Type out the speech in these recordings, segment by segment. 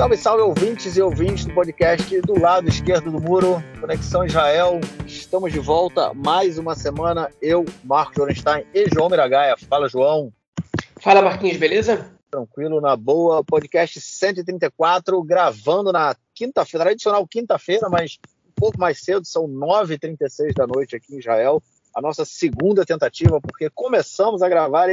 Salve, salve, ouvintes e ouvintes do podcast do lado esquerdo do muro, Conexão Israel. Estamos de volta mais uma semana. Eu, Marcos Orenstein e João Miragaia. Fala, João. Fala, Marquinhos, beleza? Tranquilo, na boa. Podcast 134, gravando na quinta-feira, tradicional quinta-feira, mas um pouco mais cedo, são 9h36 da noite aqui em Israel. A nossa segunda tentativa, porque começamos a gravar,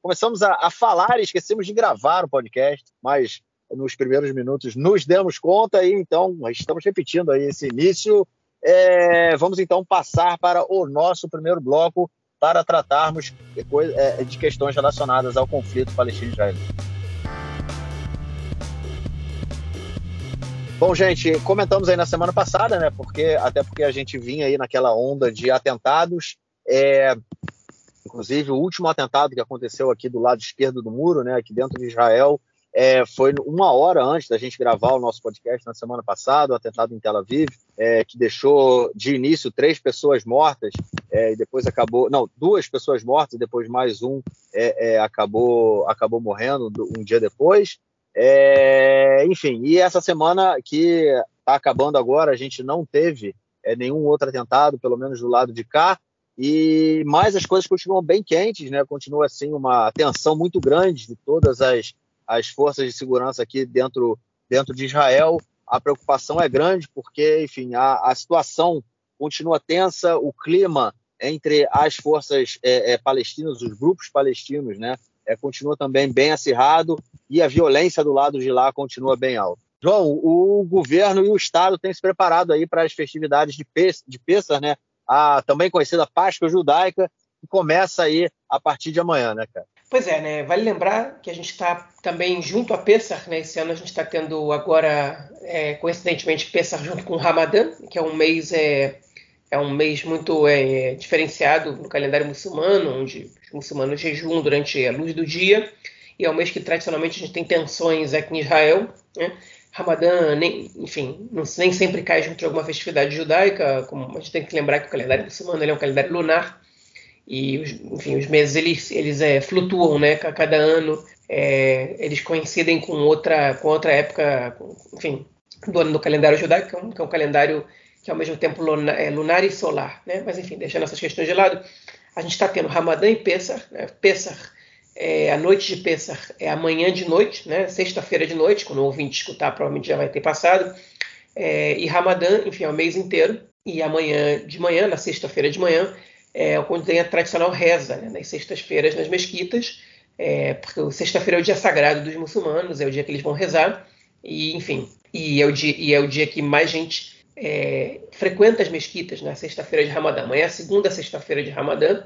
começamos a, a falar e esquecemos de gravar o podcast, mas nos primeiros minutos nos demos conta e então estamos repetindo aí esse início. É, vamos então passar para o nosso primeiro bloco para tratarmos de, é, questões relacionadas ao conflito palestino-israelita. Bom, gente, comentamos aí na semana passada, né? Porque até porque a gente vinha aí naquela onda de atentados. É, inclusive o último atentado que aconteceu aqui do lado esquerdo do muro, né? Aqui dentro de Israel, é, foi uma hora antes da gente gravar o nosso podcast na semana passada, o atentado em Tel Aviv, é, que deixou de início três pessoas mortas é, e depois acabou, não, duas pessoas mortas e depois mais um é, é, acabou acabou morrendo um dia depois. É, enfim, e essa semana que está acabando agora, a gente não teve nenhum outro atentado, pelo menos do lado de cá. E mais as coisas continuam bem quentes, né? Continua assim uma tensão muito grande de todas as as forças de segurança aqui dentro, dentro de Israel. A preocupação é grande porque, enfim, a, a situação continua tensa, o clima entre as forças é, é, palestinas, os grupos palestinos, né, é, continua também bem acirrado e a violência do lado de lá continua bem alta. João, o governo e o Estado têm se preparado aí para as festividades de, Pes de Pessah, né, a também conhecida Páscoa Judaica, que começa aí a partir de amanhã, né, cara? Pois é, né? Vale lembrar que a gente está também junto a Pessar, né? Esse ano a gente está tendo agora, é, coincidentemente, Pessar junto com o Ramadã, que é um mês é, é um mês muito é, diferenciado no calendário muçulmano, onde os muçulmanos jejuam durante a luz do dia, e é um mês que tradicionalmente a gente tem tensões aqui em Israel, né? Ramadã, nem, enfim, não, nem sempre cai junto de alguma festividade judaica, como a gente tem que lembrar que o calendário muçulmano é um calendário lunar, e enfim, os meses eles, eles é, flutuam, né? Cada ano é, eles coincidem com outra, com outra época, enfim, do ano do calendário judaico, que é um, que é um calendário que ao mesmo tempo é, lunar, e solar, né? Mas enfim, deixando essas questões de lado, a gente está tendo Ramadã e Pessah, né? É, a noite de Pessah é amanhã de noite, né? Sexta-feira de noite, quando o ouvinte escutar, provavelmente já vai ter passado. É, e Ramadã, enfim, é o mês inteiro. E amanhã de manhã, na sexta-feira de manhã, é, quando tem a tradicional reza, né, nas sextas-feiras nas mesquitas, é, porque sexta-feira é o dia sagrado dos muçulmanos, é o dia que eles vão rezar, e enfim, e é o dia, e é o dia que mais gente é, frequenta as mesquitas na sexta-feira de Ramadã. Amanhã é a segunda sexta-feira de Ramadã,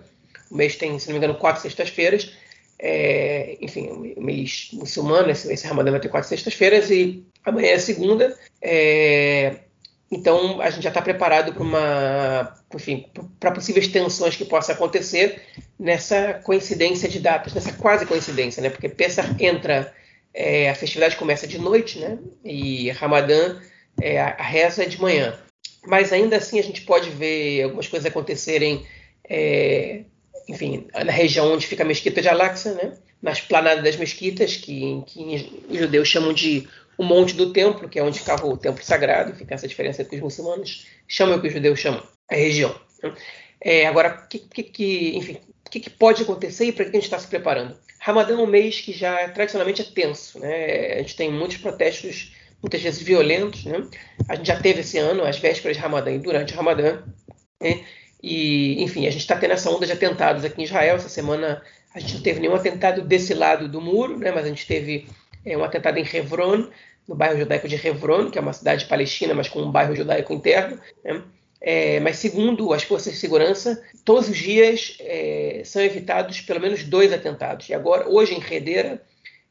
o mês tem, se não me engano, quatro sextas-feiras, é, enfim, o mês muçulmano, esse, esse Ramadã vai ter quatro sextas-feiras, e amanhã é segunda, é, então, a gente já está preparado para uma, enfim, para possíveis tensões que possam acontecer nessa coincidência de datas, nessa quase coincidência, né? Porque Pesach entra, é, a festividade começa de noite, né? E Ramadã, é, a reza é de manhã. Mas ainda assim a gente pode ver algumas coisas acontecerem, é, enfim, na região onde fica a mesquita de Al-Aqsa, né? Na esplanada das mesquitas, que, que os judeus chamam de o Monte do Templo, que é onde ficava o Templo Sagrado, fica essa diferença entre os muçulmanos chamam o que os judeus chamam, a região. É, agora, o que, que, que, enfim, que, que pode acontecer e para que a gente está se preparando? Ramadã é um mês que já tradicionalmente é tenso, né? A gente tem muitos protestos, muitas vezes violentos, né? A gente já teve esse ano, as vésperas de Ramadã e durante Ramadã, né? E, enfim, a gente está tendo essa onda de atentados aqui em Israel. Essa semana a gente não teve nenhum atentado desse lado do muro, né? Mas a gente teve é, um atentado em Hebron, no bairro judaico de Hebron, que é uma cidade palestina, mas com um bairro judaico interno. Né? É, mas segundo as forças de segurança, todos os dias é, são evitados pelo menos dois atentados. E agora, hoje em Redeira,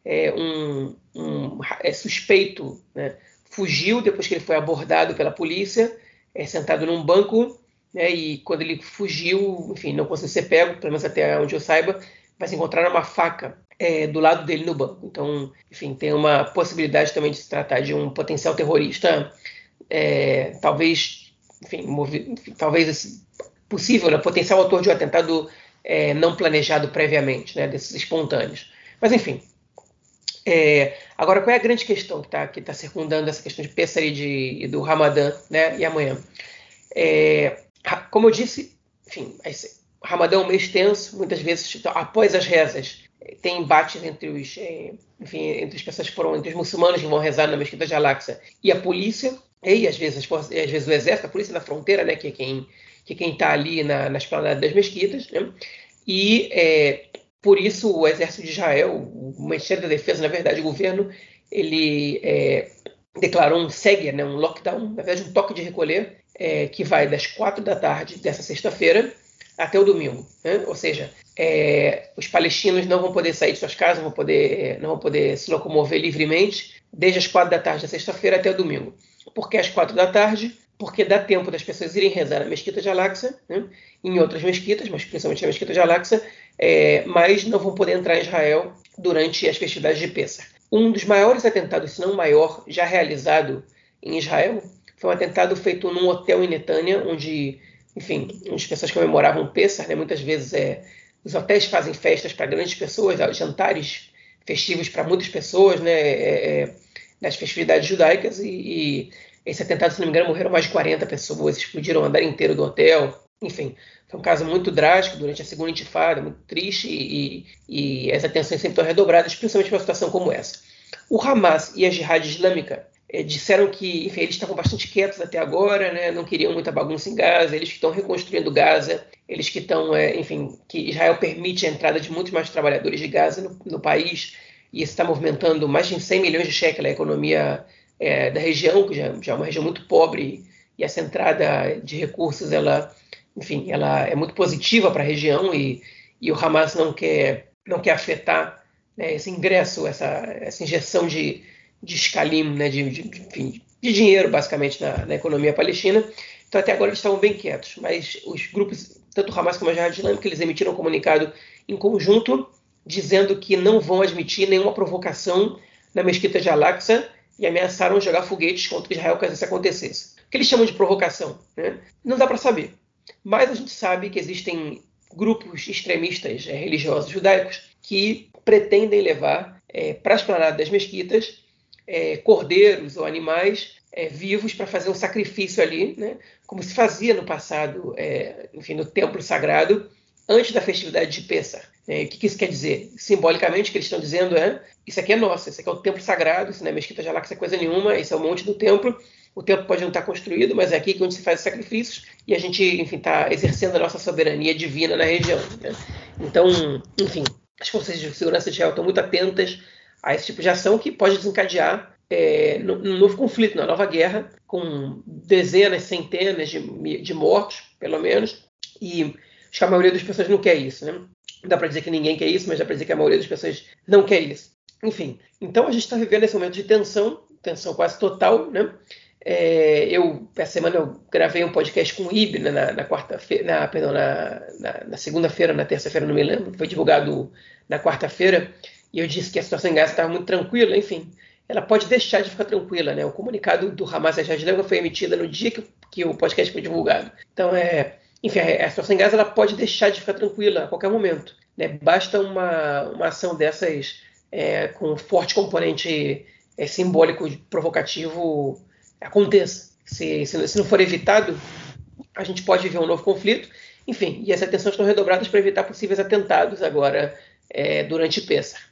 é, um, um é, suspeito né, fugiu depois que ele foi abordado pela polícia, é, sentado num banco, né, e quando ele fugiu, enfim, não conseguiu ser pego, pelo menos até onde eu saiba, mas encontraram uma faca é, do lado dele no banco. Então, enfim, tem uma possibilidade também de se tratar de um potencial terrorista, é, talvez, enfim, movi, talvez esse, possível, né, potencial autor de um atentado é, não planejado previamente, né, desses espontâneos. Mas, enfim, é, Agora, qual é a grande questão que está que tá circundando essa questão de Pessah e, de, do Ramadã né, e amanhã? É, como eu disse, enfim, Ramadã é um mês tenso, muitas vezes então, após as rezas tem embates entre os, é, enfim, entre as pessoas que foram, entre os muçulmanos que vão rezar na mesquita de Al-Aqsa e a polícia, e às vezes, às vezes o exército, a polícia da fronteira, né, que é quem que quem está ali na, na esplanada das mesquitas, né, e é, por isso o exército de Israel, o Ministério da Defesa, na verdade, o governo, ele é, declarou um segue, né, um lockdown, na verdade um toque de recolher, é, que vai das quatro da tarde dessa sexta-feira até o domingo. Né? Ou seja, é, os palestinos não vão poder sair de suas casas, vão poder, não vão poder se locomover livremente desde as quatro da tarde da sexta-feira até o domingo. Por que às quatro da tarde? Porque dá tempo das pessoas irem rezar na mesquita de Al-Aqsa, né? em outras mesquitas, mas principalmente na mesquita de Al-Aqsa, é, mas não vão poder entrar em Israel durante as festividades de Pessah. Um dos maiores atentados, se não o maior, já realizado em Israel, foi um atentado feito num hotel em Netânia, onde enfim, as pessoas comemoravam Pessah, né? Muitas vezes é, os hotéis fazem festas para grandes pessoas, jantares festivos para muitas pessoas, né? É, é, nas festividades judaicas e, e, esse atentado, se não me engano, morreram mais de 40 pessoas, explodiram o andar inteiro do hotel. Enfim, foi um caso muito drástico durante a segunda intifada, muito triste e, e as atenções sempre estão redobradas, principalmente para uma situação como essa. O Hamas e a Jihad Islâmica é, disseram que enfim, eles estavam bastante quietos até agora, né? não queriam muita bagunça em Gaza, eles que estão reconstruindo Gaza, eles que estão, é, enfim, que Israel permite a entrada de muitos mais trabalhadores de Gaza no, no país, e isso está movimentando mais de 100 milhões de shekels a economia é, da região, que já, já, é uma região muito pobre, e essa entrada de recursos, ela, enfim, ela é muito positiva para a região, e, e o Hamas não quer, não quer afetar né, esse ingresso, essa, essa injeção de de escalim, né, de, de, de dinheiro, basicamente, na, na, economia palestina. Então, até agora, eles estavam bem quietos. Mas os grupos, tanto o Hamas como a Jihad Islâmica, eles emitiram um comunicado em conjunto, dizendo que não vão admitir nenhuma provocação na mesquita de Al-Aqsa e ameaçaram jogar foguetes contra Israel caso isso acontecesse. O que eles chamam de provocação? Né? Não dá para saber. Mas a gente sabe que existem grupos extremistas é, religiosos judaicos que pretendem levar é, para as planadas das mesquitas é, cordeiros ou animais é, vivos para fazer um sacrifício ali, né? como se fazia no passado, é, enfim, no templo sagrado, antes da festividade de Pessah. É, o que, que, isso quer dizer? Simbolicamente, o que eles estão dizendo é: isso aqui é nosso, isso aqui é o templo sagrado, isso não é mesquita de Alaxa, coisa nenhuma, isso é o monte do templo. O templo pode não estar construído, mas é aqui que onde se faz os sacrifícios e a gente, enfim, está exercendo a nossa soberania divina na região. Né? Então, enfim, as forças de segurança de Israel estão muito atentas a esse tipo de ação que pode desencadear é, um novo conflito, uma nova guerra, com dezenas, centenas de, de mortos, pelo menos, e acho que a maioria das pessoas não quer isso, né? Dá para dizer que ninguém quer isso, mas dá para dizer que a maioria das pessoas não quer isso. Enfim, então a gente está vivendo esse momento de tensão, tensão quase total, né? É, eu, essa semana eu gravei um podcast com o IB né, na, na quarta-feira, na, perdão, na, na segunda-feira, na terça-feira, não me lembro, foi divulgado na quarta-feira, e eu disse que a situação em Gaza estava muito tranquila, enfim, ela pode deixar de ficar tranquila, né? O comunicado do Hamas e Hezbollah foi emitido no dia que, que, o podcast foi divulgado. Então, é, enfim, a, situação em Gaza ela pode deixar de ficar tranquila a qualquer momento. Né? Basta uma, uma ação dessas é, com forte componente é, simbólico provocativo aconteça. Se, se, se não for evitado, a gente pode viver um novo conflito. Enfim, e essas atenções estão redobradas para evitar possíveis atentados agora é, durante Pessah.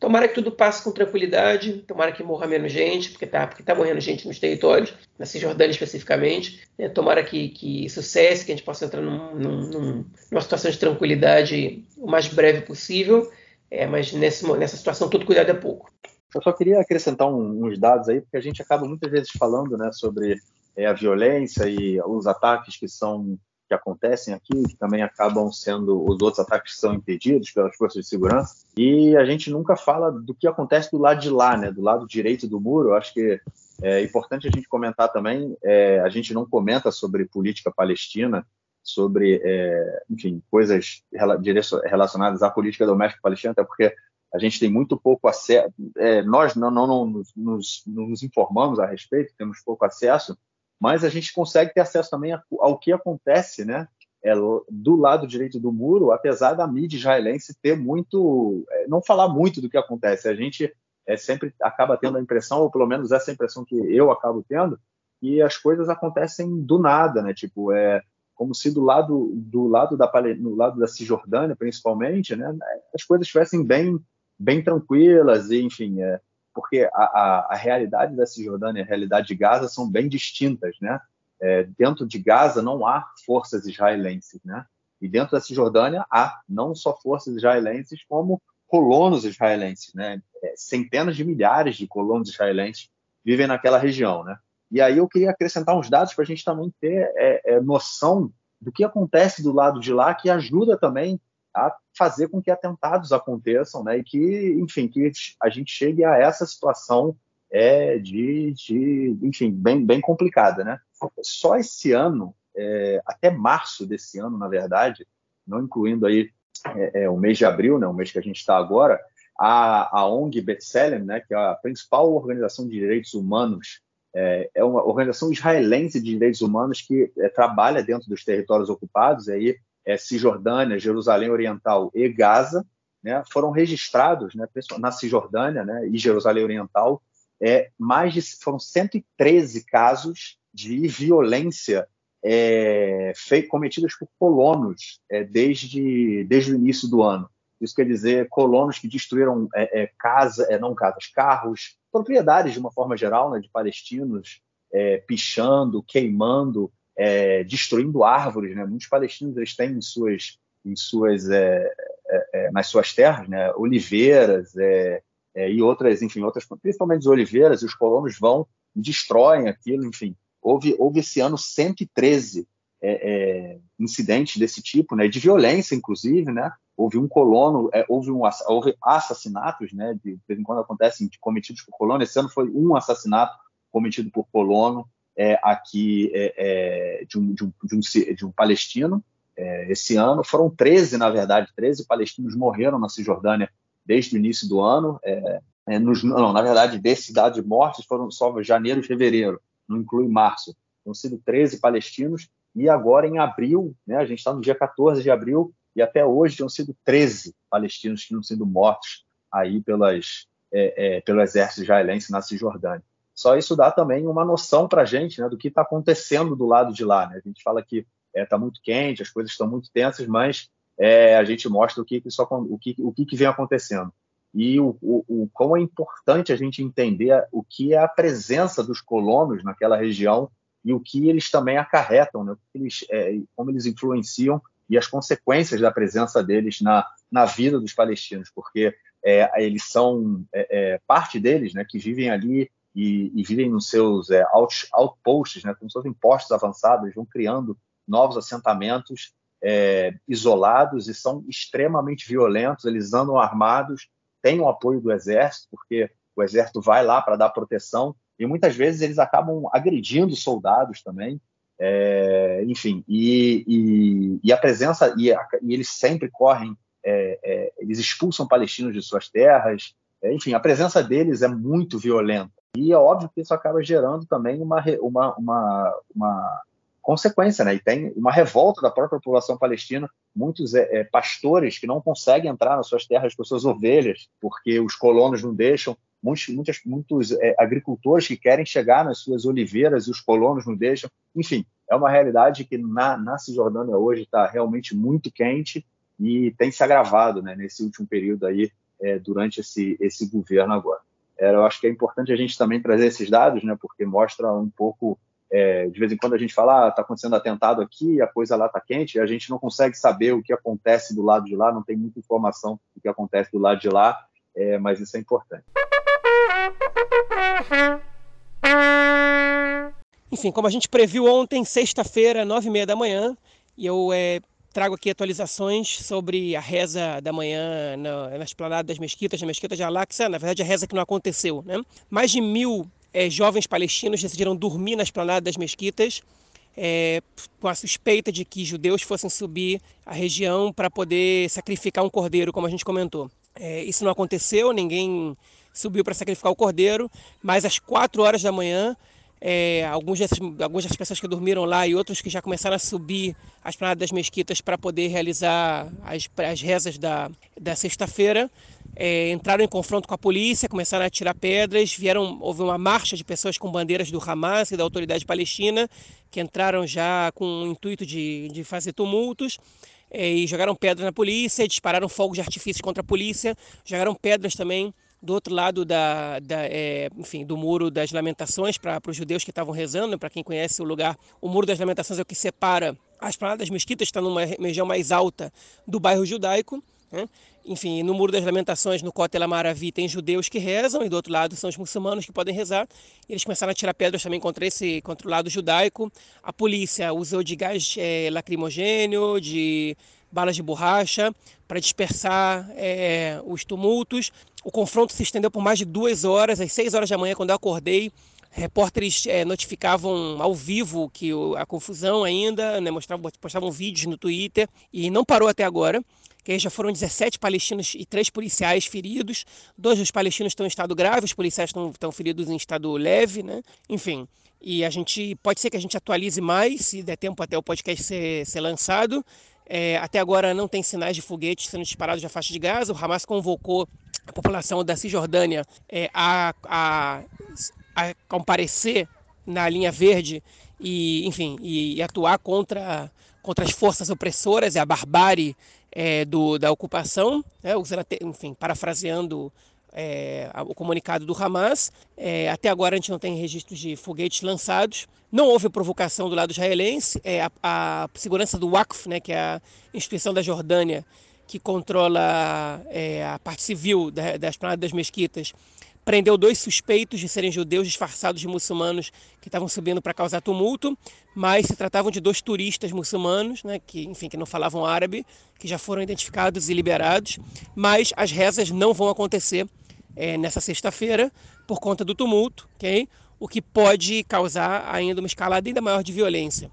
Tomara que tudo passe com tranquilidade, tomara que morra menos gente, porque está porque tá morrendo gente nos territórios, na Cisjordânia especificamente. Né? Tomara que, que isso cesse, que a gente possa entrar num, num, numa situação de tranquilidade o mais breve possível, é, mas nesse, nessa situação todo cuidado é pouco. Eu só queria acrescentar um, uns dados aí, porque a gente acaba muitas vezes falando né, sobre é, a violência e os ataques que são que acontecem aqui, que também acabam sendo os outros ataques que são impedidos pelas forças de segurança. E a gente nunca fala do que acontece do lado de lá, né, do lado direito do muro. Eu acho que é importante a gente comentar também. É, a gente não comenta sobre política palestina, sobre, é, enfim, coisas relacionadas à política doméstica palestina, até porque a gente tem muito pouco acesso. É, nós não, não, não nos, nos, nos informamos a respeito, temos pouco acesso mas a gente consegue ter acesso também ao que acontece, né? É, do lado direito do muro, apesar da mídia israelense ter muito, é, não falar muito do que acontece. A gente é, sempre acaba tendo a impressão, ou pelo menos essa impressão que eu acabo tendo, que as coisas acontecem do nada, né? Tipo, é como se do lado do lado da no lado da Cisjordânia, principalmente, né, as coisas estivessem bem bem tranquilas e, enfim, é, porque a, a, a, realidade da Cisjordânia e a realidade de Gaza são bem distintas, né? É, dentro de Gaza não há forças israelenses, né? E dentro da Cisjordânia há não só forças israelenses, como colonos israelenses, né? É, centenas de milhares de colonos israelenses vivem naquela região, né? E aí eu queria acrescentar uns dados para a gente também ter é, é, noção do que acontece do lado de lá, que ajuda também a fazer com que atentados aconteçam, né? E que, enfim, que a gente chegue a essa situação é, de, de enfim, bem, bem complicada, né? Só esse ano é, até março desse ano, na verdade, não incluindo aí é, é, o mês de abril, né, o mês que a gente está agora, a, a ONG B'Tselem, né, que é a principal organização de direitos humanos, é, é uma organização israelense de direitos humanos que é, trabalha dentro dos territórios ocupados, aí é, Cisjordânia, Jerusalém Oriental e Gaza, né, foram registrados né, na Cisjordânia né, e Jerusalém Oriental é, mais de foram 113 casos de violência é, cometidas por colonos é, desde, desde o início do ano. Isso quer dizer colonos que destruíram é, é é, não casas, carros, propriedades de uma forma geral, né, de palestinos, é, pichando, queimando, é, destruindo árvores. Né? Muitos palestinos eles têm em suas, em suas, nas suas terras né, oliveiras e outras, enfim, outras, principalmente as oliveiras, e os colonos vão e destroem aquilo, enfim. Houve, houve esse ano 113 é, é, incidentes desse tipo, né, de violência, inclusive, né, houve um colono, é, houve, um, houve assassinatos, né, de, de, vez em quando acontecem, cometidos por colono, esse ano foi um assassinato cometido por colono é, aqui é, é, de um, de, um, de, um, de, um, palestino, esse ano foram 13, na verdade, 13 palestinos morreram na Cisjordânia desde o início do ano, nos, não, na verdade, desse dado de mortes foram só janeiro e fevereiro, não inclui março. Tinham sido 13 palestinos e agora em abril, né, a gente está no dia 14 de abril e até hoje tinham sido 13 palestinos que tinham sido mortos aí pelas, é, é, pelo exército israelense na Cisjordânia. Só isso dá também uma noção para a gente né, do que está acontecendo do lado de lá. Né? A gente fala que está é, tá muito quente, as coisas estão muito tensas, mas é, a gente mostra o que, que, só, o que, o que, que vem acontecendo e o, o, o quão é importante a gente entender o que é a presença dos colonos naquela região e o que eles também acarretam, né? eles, é, como eles influenciam e as consequências da presença deles na, na vida dos palestinos, porque é, eles são é, é parte deles, né, que vivem ali e, e vivem nos seus é, out, outposts, né, como se fossem postos avançados, eles vão criando novos assentamentos é, isolados e são extremamente violentos, eles andam armados têm o apoio do exército, porque o exército vai lá para dar proteção, e muitas vezes eles acabam agredindo soldados também, é, enfim, e, e, e, a presença, e, a, e eles sempre correm, é, é, eles expulsam palestinos de suas terras, é, enfim, a presença deles é muito violenta. E é óbvio que isso acaba gerando também uma, uma, uma, uma consequência, né? E tem uma revolta da própria população palestina, muitos é, é, pastores que não conseguem entrar nas suas terras com suas ovelhas, porque os colonos não deixam, muitos, muitos, muitos é, agricultores que querem chegar nas suas oliveiras e os colonos não deixam. Enfim, é uma realidade que na, na Cisjordânia hoje está realmente muito quente e tem se agravado, né? Nesse último período aí, é, durante esse, esse governo agora. É, eu acho que é importante a gente também trazer esses dados, né? Porque mostra um pouco é, de vez em quando a gente fala, está ah, acontecendo atentado aqui, a coisa lá está quente, a gente não consegue saber o que acontece do lado de lá, não tem muita informação do que acontece do lado de lá, é, mas isso é importante. Enfim, como a gente previu ontem, sexta-feira, nove e meia da manhã, e eu é, trago aqui atualizações sobre a reza da manhã na, na esplanada das mesquitas, na mesquita de Al-Aqsa, na verdade a reza que não aconteceu, né? Mais de mil é, jovens palestinos decidiram dormir na esplanada das mesquitas é, com a suspeita de que judeus fossem subir a região para poder sacrificar um cordeiro, como a gente comentou. É, isso não aconteceu, ninguém subiu para sacrificar o cordeiro, mas às quatro horas da manhã é, alguns dessas, algumas dessas pessoas que dormiram lá e outros que já começaram a subir as planadas das mesquitas para poder realizar as, as rezas da, da sexta-feira, é, entraram em confronto com a polícia, começaram a atirar pedras, vieram, houve uma marcha de pessoas com bandeiras do Hamas e da autoridade palestina, que entraram já com o intuito de, de fazer tumultos, é, e jogaram pedras na polícia, dispararam fogos de artifício contra a polícia, jogaram pedras também do outro lado da, da é, enfim, do muro das lamentações para os judeus que estavam rezando, para quem conhece o lugar, o muro das lamentações é o que separa as planadas mesquitas, está numa região mais alta do bairro judaico. Né? Enfim, no Muro das Lamentações, no Kotel Amaravi, tem judeus que rezam, e do outro lado são os muçulmanos que podem rezar. Eles começaram a tirar pedras também contra, esse, contra o lado judaico. A polícia usou de gás é, lacrimogênio, de balas de borracha, para dispersar é, os tumultos. O confronto se estendeu por mais de duas horas, às seis horas da manhã, quando eu acordei. Repórteres é, notificavam ao vivo que o, a confusão ainda, né, mostravam, postavam vídeos no Twitter e não parou até agora. Que já foram 17 palestinos e três policiais feridos. Dois dos palestinos estão em estado grave, os policiais estão, estão feridos em estado leve, né? Enfim, e a gente pode ser que a gente atualize mais, se der tempo até o podcast ser, ser lançado. É, até agora não tem sinais de foguetes sendo disparados da faixa de Gaza. O Hamas convocou a população da Cisjordânia é, a, a, a, comparecer na linha verde e, enfim, e, e, atuar contra, contra as forças opressoras e a barbárie é, do, da ocupação, né, enfim, parafraseando é, o comunicado do Hamas. É, até agora a gente não tem registros de foguetes lançados. Não houve provocação do lado israelense. É, a, a, segurança do Waqf, né, que é a instituição da Jordânia que controla é, a parte civil da, das planadas das mesquitas, prendeu dois suspeitos de serem judeus disfarçados de muçulmanos que estavam subindo para causar tumulto, mas se tratavam de dois turistas muçulmanos, né, que, enfim, que não falavam árabe, que já foram identificados e liberados, mas as rezas não vão acontecer é, nessa sexta-feira por conta do tumulto, ok? O que pode causar ainda uma escalada ainda maior de violência.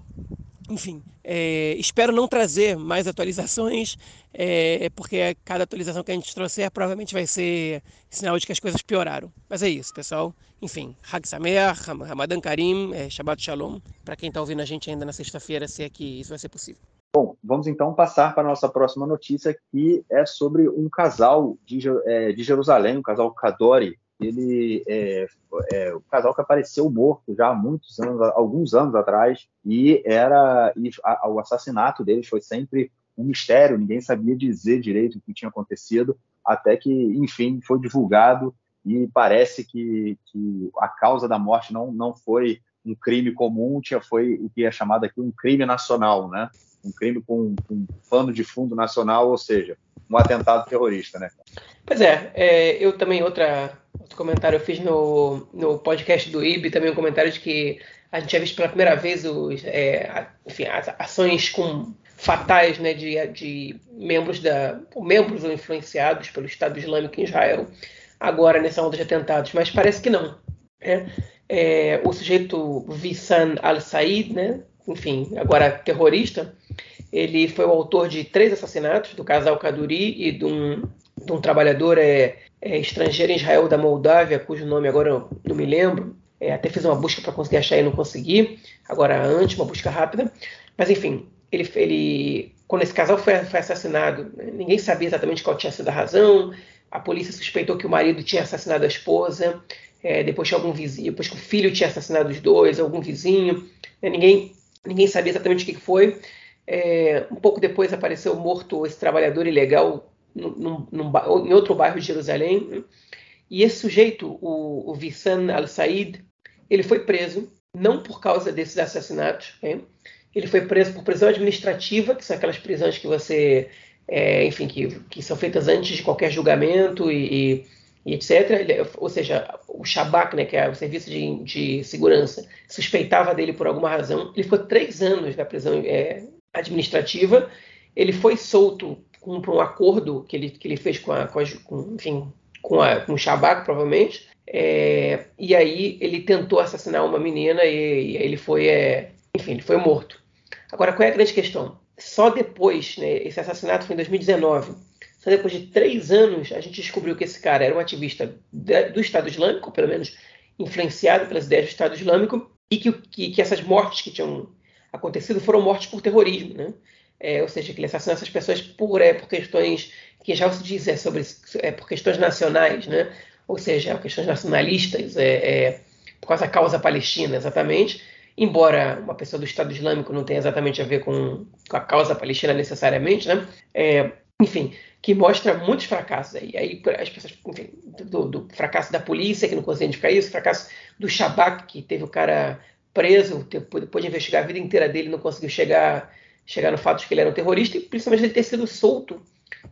Enfim, é, espero não trazer mais atualizações, é, porque cada atualização que a gente trouxer provavelmente vai ser sinal de que as coisas pioraram. Mas é isso, pessoal. Enfim, Hag Sameach, Ramadan Karim, é, Shabbat Shalom, para quem está ouvindo a gente ainda na sexta-feira, se é que isso vai ser possível. Bom, vamos então passar para a nossa próxima notícia, que é sobre um casal de, é, de Jerusalém, um casal Kadori. Ele é, é o casal que apareceu morto já há muitos anos, alguns anos atrás, e era e a, o assassinato deles foi sempre um mistério, ninguém sabia dizer direito o que tinha acontecido, até que, enfim, foi divulgado e parece que, que a causa da morte não, não foi um crime comum, tinha, foi o que é chamado aqui um crime nacional, né? Um crime com, um pano de fundo nacional, ou seja, um atentado terrorista, né? Pois é, é eu também, outra, outro comentário eu fiz no, no podcast do IB, também um comentário de que a gente tinha visto pela primeira vez os, é, enfim, as ações com fatais né, de, de membros da membros ou influenciados pelo Estado Islâmico em Israel agora nessa onda de atentados, mas parece que não. Né? É, o sujeito Vissan al-Said, né, enfim, agora terrorista, ele foi o autor de três assassinatos do casal Kaduri e de um, de um trabalhador é, é, estrangeiro em Israel da Moldávia, cujo nome agora não me lembro. É, até fiz uma busca para conseguir achar e não consegui. Agora antes, uma busca rápida. Mas enfim, ele, ele quando esse casal foi, foi assassinado, né, ninguém sabia exatamente qual tinha sido a razão. A polícia suspeitou que o marido tinha assassinado a esposa. É, depois tinha algum vizinho, depois que o filho tinha assassinado os dois, algum vizinho. Né, ninguém, ninguém sabia exatamente o que foi. É, um pouco depois apareceu morto esse trabalhador ilegal num, num, em outro bairro de Jerusalém. E esse sujeito, o, o Vissan al-Said, ele foi preso não por causa desses assassinatos. Né? Ele foi preso por prisão administrativa, que são aquelas prisões que você, é, enfim, que, que, são feitas antes de qualquer julgamento e, e, e etc. Ou seja, o Shabak, né, que é o serviço de, de, segurança, suspeitava dele por alguma razão. Ele ficou três anos na prisão é, administrativa. Ele foi solto por um acordo que ele, que ele fez com, a, com, a, com, enfim, com, a, com o Shabak, provavelmente. É, e aí ele tentou assassinar uma menina e, e ele foi, é, enfim, ele foi morto. Agora, qual é a grande questão? Só depois, né, esse assassinato foi em 2019, só depois de três anos a gente descobriu que esse cara era um ativista do Estado Islâmico, pelo menos influenciado pelas ideias do Estado Islâmico, e que, que, que, essas mortes que tinham acontecido foram mortes por terrorismo, né? É, ou seja, que ele assassinou essas pessoas por, é, por questões que já se diz é, sobre é, por questões nacionais, né? Ou seja, questões nacionalistas, é, é, por causa da causa palestina, exatamente. Embora uma pessoa do Estado Islâmico não tenha exatamente a ver com, com a causa palestina necessariamente, né? É, enfim, que mostra muitos fracassos aí. Aí as pessoas, enfim, do, do, fracasso da polícia, que não conseguiu identificar isso, fracasso do Shabak, que teve o cara preso, depois de investigar a vida inteira dele, não conseguiu chegar, chegar no fato de que ele era um terrorista, e principalmente ele ter sido solto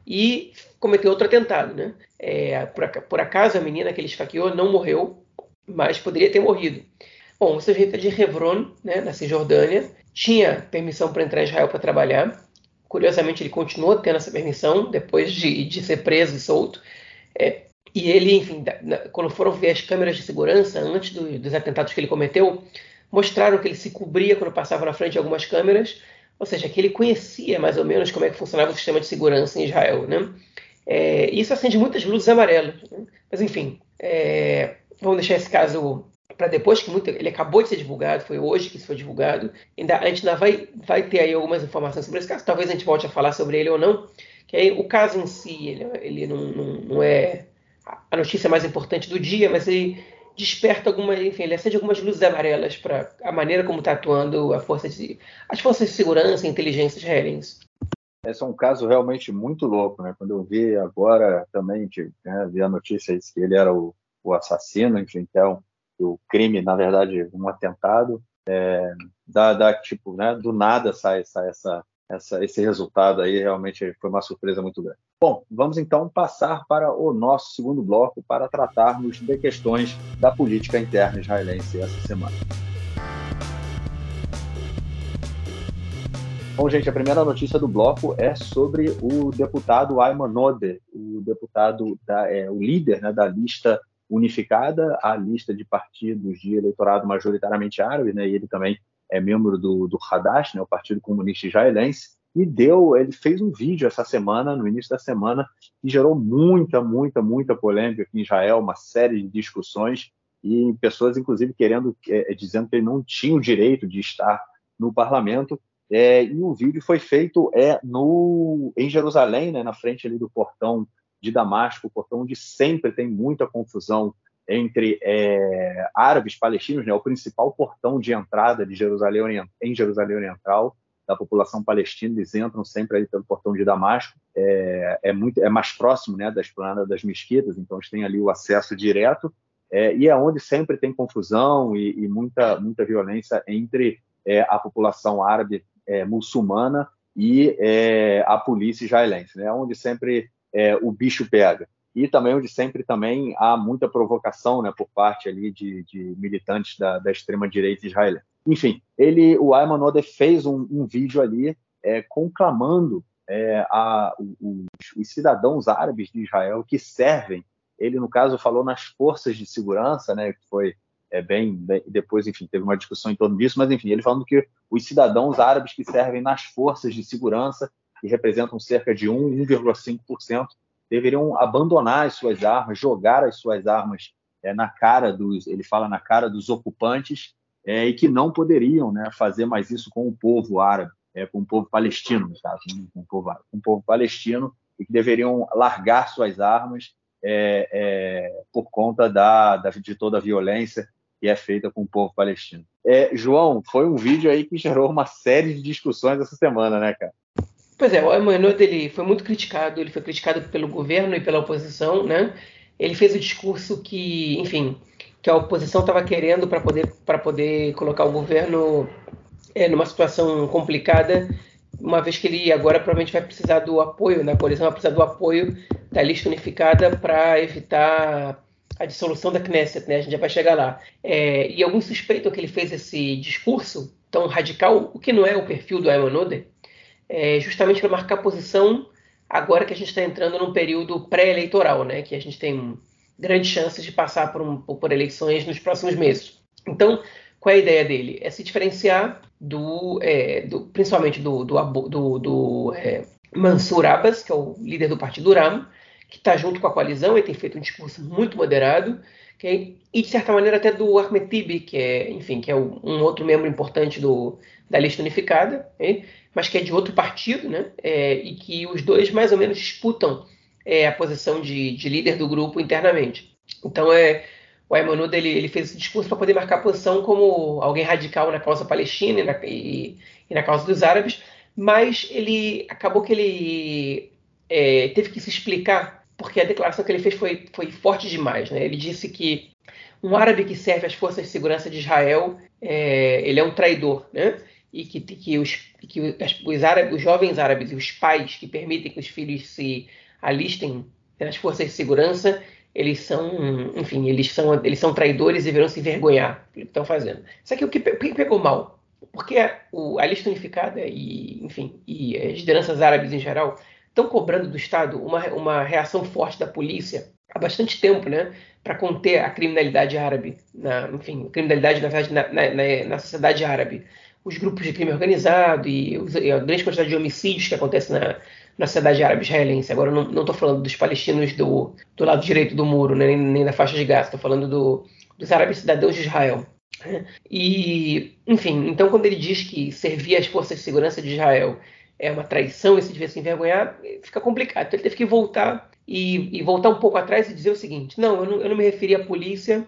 e cometeu outro atentado. Né? É, por, por, acaso, a menina que ele esfaqueou não morreu, mas poderia ter morrido. Bom, o sujeito é de Hebron, né, na Cisjordânia, tinha permissão para entrar em Israel para trabalhar, Curiosamente, ele continuou tendo essa permissão depois de, de ser preso e solto. É, e ele, enfim, da, quando foram ver as câmeras de segurança antes do, dos atentados que ele cometeu, mostraram que ele se cobria quando passava na frente de algumas câmeras, ou seja, que ele conhecia mais ou menos como é que funcionava o sistema de segurança em Israel, né? É, isso acende muitas luzes amarelas. Né? Mas enfim, é, vamos deixar esse caso para depois que muito, ele acabou de ser divulgado, foi hoje que isso foi divulgado. Ainda, a gente ainda vai, vai ter aí algumas informações sobre esse caso, talvez a gente volte a falar sobre ele ou não. Que aí o caso em si, ele, ele não, não, não é a notícia mais importante do dia, mas ele desperta algumas, enfim, ele acende algumas luzes amarelas para a maneira como está atuando a força de, as forças de segurança e inteligência israelense. Esse é um caso realmente muito louco, né? Quando eu vi agora também, né, vi a notícia que ele era o, o assassino, enfim, então o crime, na verdade, um atentado, é, dá, dá, tipo, né, do nada sai, sai essa, essa, esse resultado aí, realmente foi uma surpresa muito grande. Bom, vamos então passar para o nosso segundo bloco para tratarmos de questões da política interna israelense essa semana. Bom, gente, a primeira notícia do bloco é sobre o deputado Ayman Node, o deputado, da, é, o líder né, da lista unificada a lista de partidos de eleitorado majoritariamente árabe, né, e ele também é membro do, do Hadash, né, o Partido Comunista Israelense, e deu, ele fez um vídeo essa semana, no início da semana, que gerou muita, muita, muita polêmica aqui em Israel, uma série de discussões, e pessoas, inclusive, querendo, é, dizendo que ele não tinha o direito de estar no parlamento, é, e o vídeo foi feito é, no, em Jerusalém, né, na frente ali do portão de Damasco, portão onde sempre tem muita confusão entre é, árabes palestinos, né, o principal portão de entrada de Jerusalém em Jerusalém Oriental da população palestina, eles entram sempre ali pelo portão de Damasco, é, é muito é mais próximo, né, da esplanada das mesquitas, então eles têm ali o acesso direto. É, e é onde sempre tem confusão e, e muita muita violência entre é, a população árabe é, muçulmana e é, a polícia israelense, né, onde sempre é, o bicho pega. E também onde sempre também há muita provocação né, por parte ali de, de militantes da, da extrema-direita israelense. Enfim, ele, o Ayman Odeh fez um, um, vídeo ali é, conclamando é, a, os, os, cidadãos árabes de Israel que servem. Ele, no caso, falou nas forças de segurança, né, que foi é, bem, bem, depois, enfim, teve uma discussão em torno disso, mas enfim, ele falando que os cidadãos árabes que servem nas forças de segurança que representam cerca de 1, 1,5%, deveriam abandonar as suas armas, jogar as suas armas é, na cara dos, ele fala na cara dos ocupantes, é, e que não poderiam né, fazer mais isso com o povo árabe, é, com o povo palestino, no caso, né, com o povo, com o povo palestino, e que deveriam largar suas armas por conta da, da, de toda a violência que é feita com o povo palestino. João, foi um vídeo aí que gerou uma série de discussões essa semana, né, cara? Pois é, o Emmanuel ele foi muito criticado, ele foi criticado pelo governo e pela oposição, né? Ele fez o discurso que, enfim, que a oposição estava querendo para poder para poder colocar o governo é, numa situação complicada, uma vez que ele agora provavelmente vai precisar do apoio, né? A coalizão vai precisar do apoio da lista unificada para evitar a dissolução da Knesset, né? A gente já vai chegar lá. É, e alguns suspeitam que ele fez esse discurso tão radical, o que não é o perfil do Ayman é, justamente para marcar posição agora que a gente está entrando num período pré-eleitoral, né, que a gente tem grandes chances de passar por, um, por eleições nos próximos meses. Então, qual é a ideia dele? É se diferenciar do, é, do principalmente do, do, do, do é, Mansur Abbas, que é o líder do partido Ram, que está junto com a coalizão e tem feito um discurso muito moderado, Okay? E, de certa maneira, até do Ahmed Tibi, que é, enfim, que é um outro membro importante do, da lista unificada, okay? mas que é de outro partido, né? É, e que os dois mais ou menos disputam é, a posição de, de, líder do grupo internamente. Então, é, o Ayman ele, ele fez esse discurso para poder marcar posição como alguém radical na causa palestina e na, e, e na causa dos árabes, mas ele acabou que ele é, teve que se explicar porque a declaração que ele fez foi, foi forte demais. Né? Ele disse que um árabe que serve às forças de segurança de Israel, é, ele é um traidor, né? E que, que, os, que os, árabes, os jovens árabes e os pais que permitem que os filhos se alistem nas forças de segurança, eles são, enfim, eles são, eles são traidores e deverão se envergonhar do que estão fazendo. O que, o que pegou mal? Porque a, a lista unificada e, enfim, e as lideranças árabes em geral estão cobrando do Estado uma, uma reação forte da polícia há bastante tempo, né, para conter a criminalidade árabe, na, enfim, criminalidade na, verdade, na, na, na, sociedade árabe, os grupos de crime organizado e, os, e a grande quantidade de homicídios que acontece na, na sociedade árabe israelense. Agora, não estou falando dos palestinos do, do lado direito do muro, né, nem, nem da faixa de Gaza, estou falando do, dos árabes cidadãos de Israel. E, enfim, então quando ele diz que servir as forças de segurança de Israel é uma traição e se devia se envergonhar, fica complicado. Então ele teve que voltar e, e, voltar um pouco atrás e dizer o seguinte: não, eu não, eu não me referi à polícia,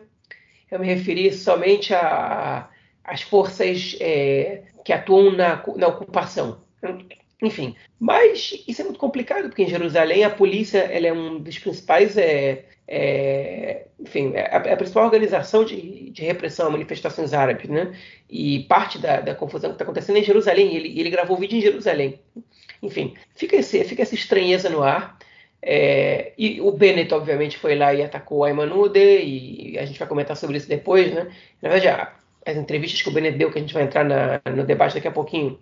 eu me referi somente às forças é, que atuam na, na ocupação. Enfim, mas isso é muito complicado, porque em Jerusalém a polícia ela é um dos principais é, é, enfim, é a, é a, principal organização de, de, repressão a manifestações árabes, né? E parte da, da confusão que está acontecendo é em Jerusalém. Ele, ele gravou o vídeo em Jerusalém. Enfim, fica, esse, fica essa estranheza no ar. É, e o Bennett, obviamente, foi lá e atacou o Ayman Ude, e a gente vai comentar sobre isso depois, né? Na verdade, as entrevistas que o Bennett deu, que a gente vai entrar na, no debate daqui a pouquinho,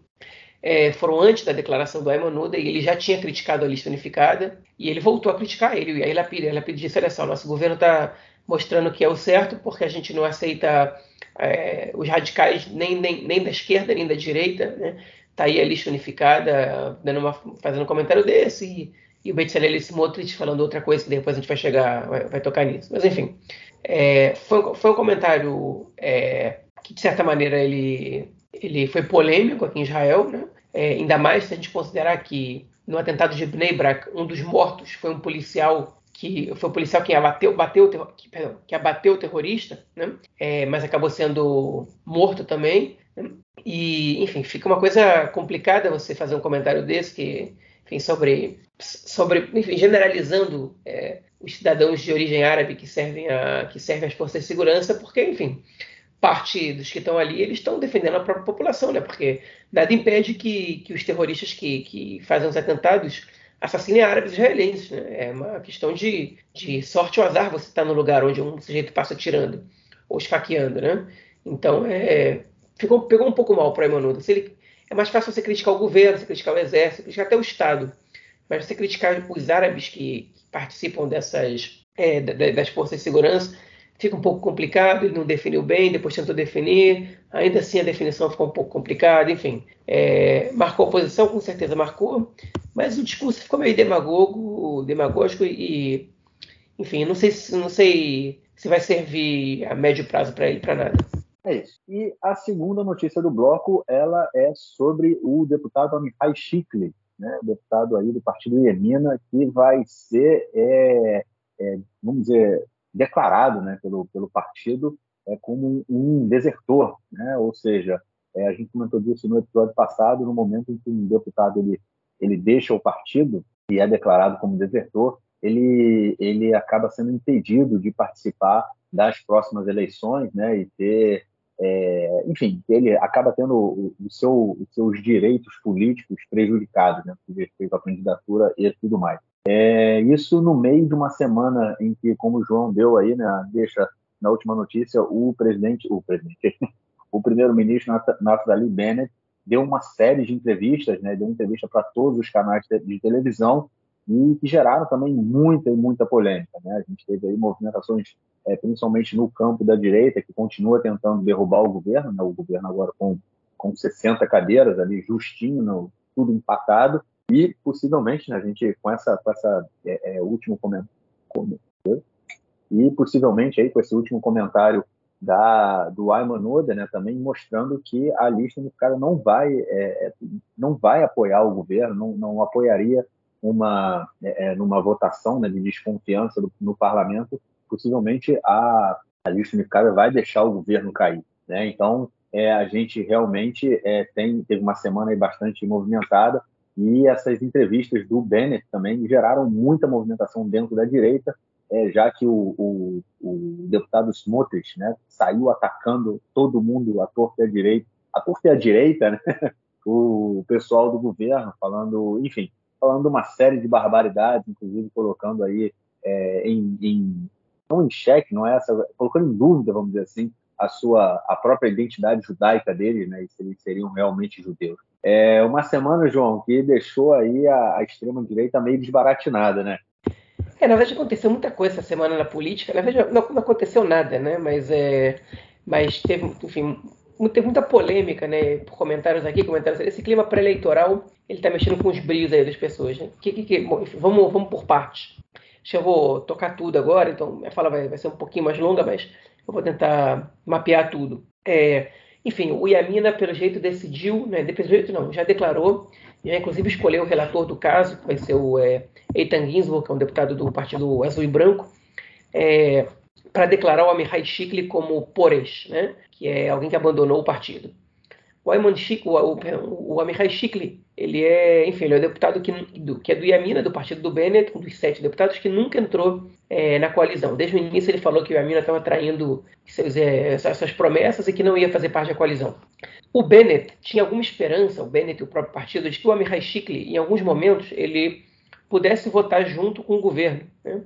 é, foram antes da declaração do Ayman Uda e ele já tinha criticado a lista unificada e ele voltou a criticar ele e a Ilapid. A Ilapid disse, olha só, nosso governo está mostrando que é o certo porque a gente não aceita é, os radicais nem, nem, nem da esquerda nem da direita, né? Tá aí a lista unificada dando uma, fazendo um comentário desse e, e o Betzalel Smotrich falando outra coisa que depois a gente vai chegar, vai, vai tocar nisso. Mas enfim, é, foi, foi um comentário é, que de certa maneira ele ele foi polêmico aqui em Israel, né? É, ainda mais se a gente considerar que no atentado de Bnei Brak, um dos mortos foi um policial que foi o policial que abateu, bateu, que, perdão, que abateu o terrorista, né? É, mas acabou sendo morto também. Né? E, enfim, fica uma coisa complicada você fazer um comentário desse que, enfim, sobre, sobre enfim, generalizando é, os cidadãos de origem árabe que servem a, que servem às forças de segurança, porque, enfim, parte dos que estão ali, eles estão defendendo a própria população, né? Porque nada impede que, que os terroristas que, que fazem os atentados assassinem árabes israelenses, né? É uma questão de, de sorte ou azar você estar tá no lugar onde um sujeito passa tirando ou esfaqueando, né? Então, é, ficou, pegou um pouco mal para Emanuel. ele, é mais fácil você criticar o governo, você criticar o exército, criticar até o Estado. Mas você criticar os árabes que, que participam dessas é, das forças de segurança, fica um pouco complicado, ele não definiu bem, depois tentou definir, ainda assim a definição ficou um pouco complicada, enfim. É, marcou a posição, com certeza marcou, mas o discurso ficou meio demagogo, demagógico e, enfim, não sei, não sei se vai servir a médio prazo para ele para nada. É isso. E a segunda notícia do bloco, ela é sobre o deputado Amihai Shikli, né, deputado aí do partido Iemina, que vai ser, é, é, vamos dizer, declarado né, pelo, pelo partido é, como um desertor, né? ou seja, é, a gente comentou disso no episódio passado, no momento em que um deputado ele, ele deixa o partido e é declarado como desertor, ele, ele acaba sendo impedido de participar das próximas eleições né, e ter, é, enfim, ele acaba tendo o, o seu, os seus direitos políticos prejudicados, né, com respeito à candidatura e tudo mais. É, isso no meio de uma semana em que, como o João deu aí, né, deixa na última notícia, o presidente, o presidente, o primeiro-ministro Naftali Bennett deu uma série de entrevistas, né, deu entrevista para todos os canais de televisão e que geraram também muita e muita polêmica. Né? A gente teve aí movimentações, é, principalmente no campo da direita, que continua tentando derrubar o governo, né? o governo agora com, com 60 cadeiras ali, justinho, no, tudo empatado, e possivelmente, né, a gente com essa, com essa é, é, último comentário, e possivelmente aí com esse último comentário da, do Ayman Oda, né, também mostrando que a lista unificada não vai, é, é, não vai apoiar o governo, não, não apoiaria uma, é, é, numa votação né, de desconfiança do, no parlamento, possivelmente a, a unificada vai deixar o governo cair. Né? Então, é, a gente realmente é, tem, teve uma semana bastante movimentada e essas entrevistas do Bennett também geraram muita movimentação dentro da direita, é, já que o, o, o, deputado Smotrich né, saiu atacando todo mundo, a torta e a direita, a torta e a direita, né? o pessoal do governo, falando, enfim, falando uma série de barbaridades, inclusive colocando aí é, em, em, não em xeque, não é essa, colocando em dúvida, vamos dizer assim, a sua a própria identidade judaica dele, né, e se eles seriam realmente judeus. É uma semana, João, que deixou aí a, a extrema direita meio desbaratinada, né? É, na verdade aconteceu muita coisa essa semana na política. Na verdade não, não aconteceu nada, né? Mas é, mas teve, enfim, teve muita polêmica, né? Por comentários aqui, comentários ali. Esse clima pré-eleitoral, ele tá mexendo com os brilhos aí das pessoas, né? Que, que, que, vamos, vamos por partes. Que eu vou tocar tudo agora, então a fala vai, vai ser um pouquinho mais longa, mas eu vou tentar mapear tudo. É, enfim, o Iamina, pelo jeito, decidiu, né, pelo jeito não, já declarou, já inclusive escolheu o relator do caso, que vai ser o é, Eitan Ginsburg, que é um deputado do Partido Azul e Branco, é, para declarar o Amihai Shikli como Pores, né, que é alguém que abandonou o partido. O Ayman Shikli, o, o, o Amihai Shikli, ele é, enfim, ele é o deputado que, do, que é do Yamina, do partido do Bennett, um dos sete deputados que nunca entrou é, na coalizão. Desde o início ele falou que o Yamina estava traindo seus, é, essas promessas e que não ia fazer parte da coalizão. O Bennett tinha alguma esperança, o Bennett e o próprio partido, de que o Amihai Shikli, em alguns momentos, ele pudesse votar junto com o governo. Né?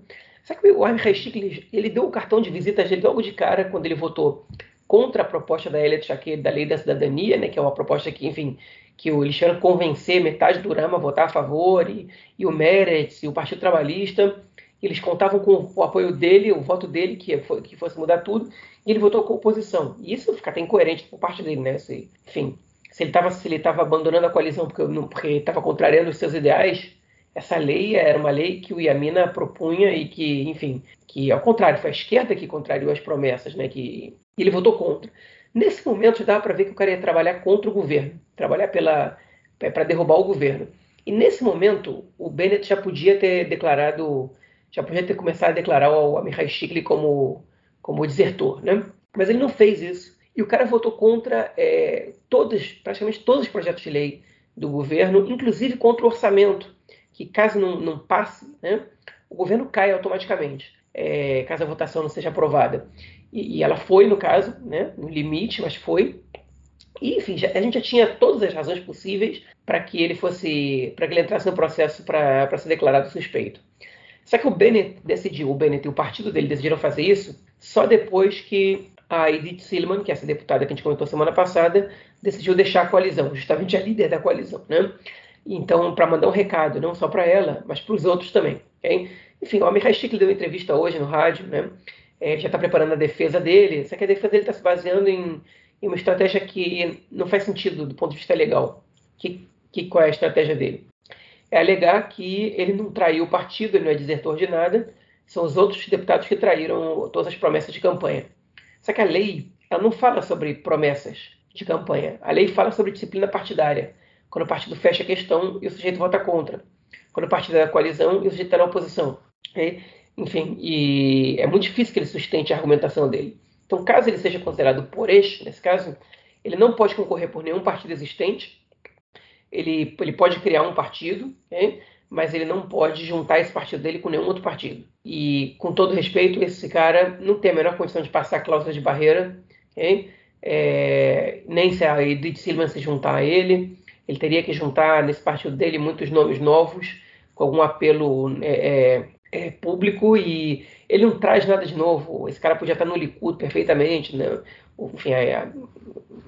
Só que o Amihai Shikli, ele deu o cartão de visita dele logo de cara quando ele votou contra a proposta da Elliot Shakir da Lei da Cidadania, né, que é uma proposta que, enfim, que o Alexandre convencer metade do Rama a votar a favor, e, e o Meretz e o Partido Trabalhista, eles contavam com o apoio dele, o voto dele, que, que fosse mudar tudo, e ele votou com oposição. E isso fica até incoerente por parte dele, né? Se, enfim, se ele estava abandonando a coalizão porque estava contrariando os seus ideais, essa lei era uma lei que o Iamina propunha e que, enfim, que ao contrário, foi a esquerda que contrariou as promessas, né? Que ele votou contra. Nesse momento dava para ver que o cara ia trabalhar contra o governo, trabalhar para derrubar o governo. E nesse momento o Bennett já podia ter declarado, já podia ter começado a declarar o Amihai Shikli como como desertor, né? Mas ele não fez isso. E o cara votou contra é, todos, praticamente todos os projetos de lei do governo, inclusive contra o orçamento, que caso não, não passe, né, o governo cai automaticamente, é, caso a votação não seja aprovada. E, e, ela foi, no caso, né, no limite, mas foi. E, enfim, já, a gente já tinha todas as razões possíveis para que ele fosse, para que ele entrasse no processo para ser declarado suspeito. Só que o Bennett decidiu, o Bennett e o partido dele decidiram fazer isso só depois que a Edith Silman, que é essa deputada que a gente comentou semana passada, decidiu deixar a coalizão, justamente a líder da coalizão, né? Então, para mandar um recado, não só para ela, mas para os outros também. Okay? Enfim, o Amir Stick deu entrevista hoje no rádio, né? é, já está preparando a defesa dele, só que a defesa dele está se baseando em, em, uma estratégia que não faz sentido do ponto de vista legal. Que, que, qual é a estratégia dele? É alegar que ele não traiu o partido, ele não é desertor de nada, são os outros deputados que traíram todas as promessas de campanha. Só que a lei ela não fala sobre promessas de campanha. A lei fala sobre disciplina partidária. Quando o partido fecha a questão e o sujeito vota contra. Quando o partido é da coalizão e o sujeito está na oposição. Okay? Enfim, e é muito difícil que ele sustente a argumentação dele. Então, caso ele seja considerado por este, nesse caso, ele não pode concorrer por nenhum partido existente, ele, ele pode criar um partido, okay? mas ele não pode juntar esse partido dele com nenhum outro partido. E, com todo respeito, esse cara não tem a menor condição de passar a cláusula de barreira, okay? é, nem se a Edith Silva se juntar a ele, ele teria que juntar nesse partido dele muitos nomes novos, com algum apelo é, é é, público e ele não traz nada de novo. Esse cara podia estar no Likud perfeitamente, né? Enfim, a,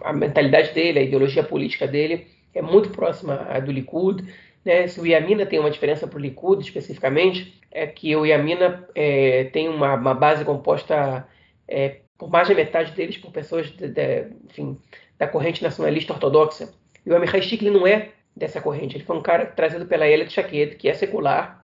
a mentalidade dele, a ideologia política dele é muito próxima à do Likud. Né? Se o Yamina tem uma diferença para o Likud especificamente, é que o Yamina é, tem uma, uma, base composta é, por mais da metade deles por pessoas de, de, enfim, da corrente nacionalista ortodoxa. E o Amichai Shikli não é dessa corrente. Ele foi um cara trazido pela Elia Shaked, que é secular,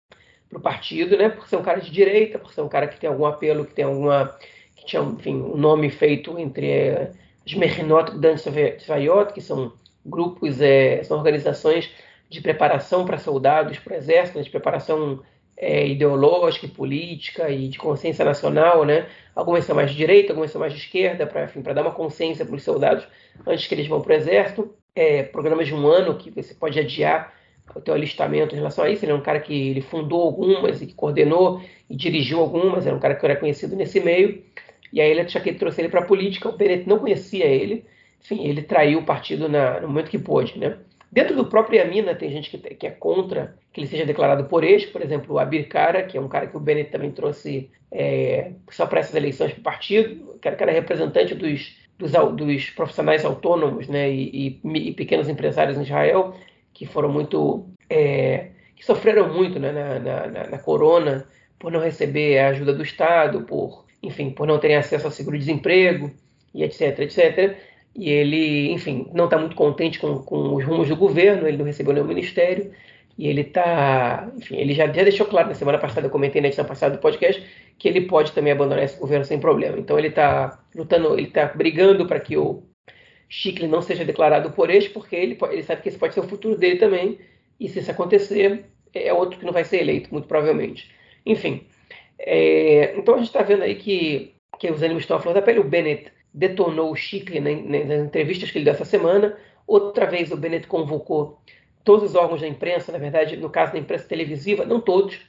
para o partido, né? Por ser um cara de direita, por ser um cara que tem algum apelo, que tem alguma, que tinha, enfim, um nome feito entre é, as Mechinot Dan Svayot, que são grupos, é, são organizações de preparação para soldados, para o exército, né? de preparação é, ideológica e política e de consciência nacional, né? Algumas são mais de direita, algumas são mais de esquerda, para dar uma consciência para os soldados antes que eles vão para o exército. É, programas de um ano que você pode adiar o teu alistamento em relação a isso. Ele é um cara que ele fundou algumas e que coordenou e dirigiu algumas. Era um cara que era conhecido nesse meio. E aí ele que trouxe ele para a política. O Bennett não conhecia ele. Enfim, ele traiu o partido na, no momento que pôde, né? Dentro do próprio Yamina tem gente que, que, é contra que ele seja declarado por ex, por exemplo, o Abir Kara, que é um cara que o Bennett também trouxe é, só para essas eleições para o partido, que era representante dos, dos, dos, profissionais autônomos né, e, e, e, pequenos empresários em Israel, que foram muito. É, que sofreram muito né, na, na, na, corona por não receber a ajuda do Estado, por, enfim, por não terem acesso ao seguro-desemprego e etc, etc. E ele, enfim, não está muito contente com, com os rumos do governo, ele não recebeu nenhum ministério, e ele está, enfim, ele já, já deixou claro na semana passada, eu comentei na edição passada do podcast, que ele pode também abandonar esse governo sem problema. Então ele está lutando, ele está brigando para que o Chicle não seja declarado por este, porque ele, ele sabe que esse pode ser o futuro dele também, e se isso acontecer, é outro que não vai ser eleito, muito provavelmente. Enfim, é, então a gente está vendo aí que, que os ânimos estão à flor da pele. O Bennett detonou o Chicle nas entrevistas que ele deu essa semana. Outra vez o Bennett convocou todos os órgãos da imprensa, na verdade, no caso da imprensa televisiva, não todos.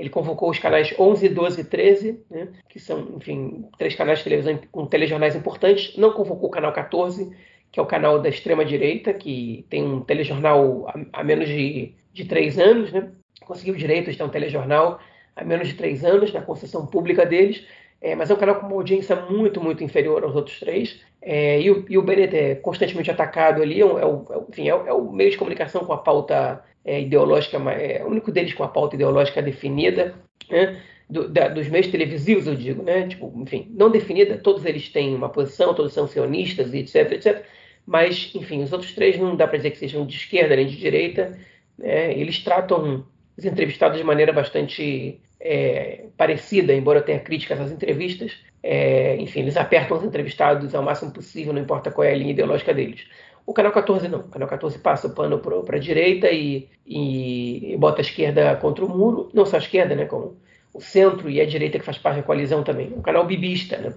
Ele convocou os canais 11, 12 e 13, né, que são, enfim, três canais de televisão com telejornais importantes. Não convocou o canal 14, que é o canal da extrema-direita, que tem um telejornal há, menos de, de três anos. Né? Conseguiu direito de um telejornal há menos de três anos na concessão pública deles. É, mas é um canal com uma audiência muito, muito inferior aos outros três. É, e, o, e o Bennett é constantemente atacado ali, é, o, é o enfim, é, é, o meio de comunicação com a pauta é, ideológica, é o único deles com a pauta ideológica definida, né? Do, da, dos meios televisivos, eu digo, né? Tipo, enfim, não definida, todos eles têm uma posição, todos são sionistas, etc, etc. Mas, enfim, os outros três não dá para dizer que sejam de esquerda nem de direita. Né? Eles tratam os entrevistados de maneira bastante é, parecida, embora tenha críticas às entrevistas. É, enfim, eles apertam os entrevistados ao máximo possível, não importa qual é a linha ideológica deles. O canal 14 não. O canal 14 passa o pano para a direita e, e, e, bota a esquerda contra o muro. Não só a esquerda, né? Como o centro e a direita que faz parte da coalizão também. Um canal bibista, né?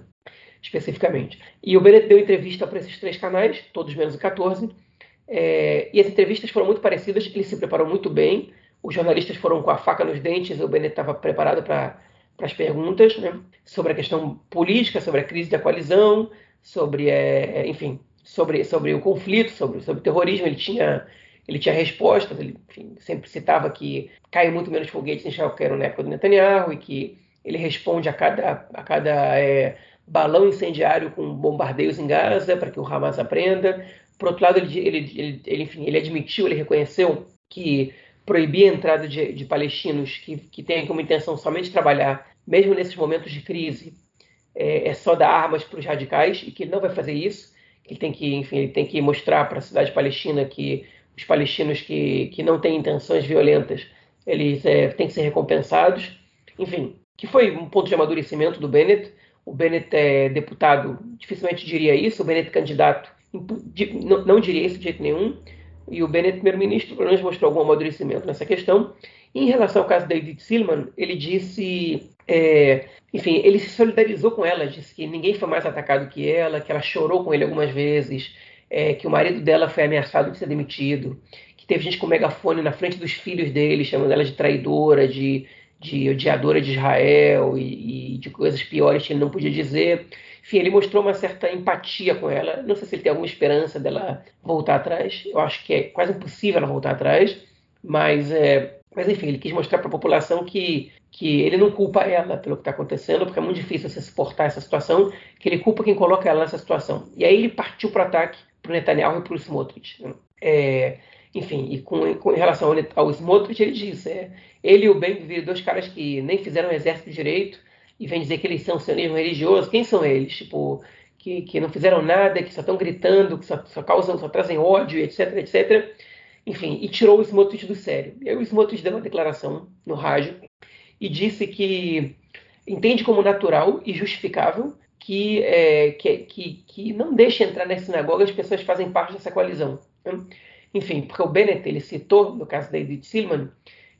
Especificamente. E o Bennett deu entrevista para esses três canais, todos menos o 14. É, e as entrevistas foram muito parecidas. Ele se preparou muito bem os jornalistas foram com a faca nos dentes, o Bennett estava preparado para as perguntas né, sobre a questão política, sobre a crise da coalizão, sobre, é, enfim, sobre, sobre o conflito, sobre, sobre o terrorismo. Ele tinha, ele tinha respostas, ele enfim, sempre citava que caiu muito menos foguetes em Israel que na época do Netanyahu e que ele responde a cada, a cada é, balão incendiário com bombardeios em Gaza para que o Hamas aprenda. Por outro lado, ele, ele, ele, ele, enfim, ele admitiu, ele reconheceu que proibir a entrada de, de palestinos que, que têm como intenção somente trabalhar, mesmo nesses momentos de crise, é, é só dar armas para os radicais e que ele não vai fazer isso. Ele tem que, enfim, ele tem que mostrar para a cidade palestina que os palestinos que, que não têm intenções violentas eles é, têm que ser recompensados. Enfim, que foi um ponto de amadurecimento do Bennett. O Bennett é deputado, dificilmente diria isso. O Bennett candidato, não, não diria isso de jeito nenhum e o Bennett, primeiro-ministro, pelo menos mostrou algum amadurecimento nessa questão. em relação ao caso da Edith Silman, ele disse, é, enfim, ele se solidarizou com ela, disse que ninguém foi mais atacado que ela, que ela chorou com ele algumas vezes, é, que o marido dela foi ameaçado de ser demitido, que teve gente com megafone na frente dos filhos dele, chamando ela de traidora, de, de odiadora de Israel e, e de coisas piores que ele não podia dizer. Enfim, ele mostrou uma certa empatia com ela. Não sei se ele tem alguma esperança dela voltar atrás. Eu acho que é quase impossível ela voltar atrás. Mas, é, mas enfim, ele quis mostrar para a população que, que ele não culpa ela pelo que está acontecendo, porque é muito difícil você suportar essa situação, que ele culpa quem coloca ela nessa situação. E aí ele partiu para o ataque para o Netanyahu e para o Smotrich. É, enfim, e com, com em relação ao, ao Smotrich, ele disse: é, ele e o Ben viram dois caras que nem fizeram exército direito, e vem dizer que eles são sionismo religioso, quem são eles? Tipo, que, que não fizeram nada, que só estão gritando, que só, só causam, só trazem ódio, etc, etc. enfim, e tirou o Smotrich do sério. E aí o Smotrich deu uma declaração no rádio e disse que entende como natural e justificável que, é, que, que, que, não deixe entrar na sinagoga as pessoas que fazem parte dessa coalizão. Enfim, porque o Bennett ele citou, no caso da Edith Silman,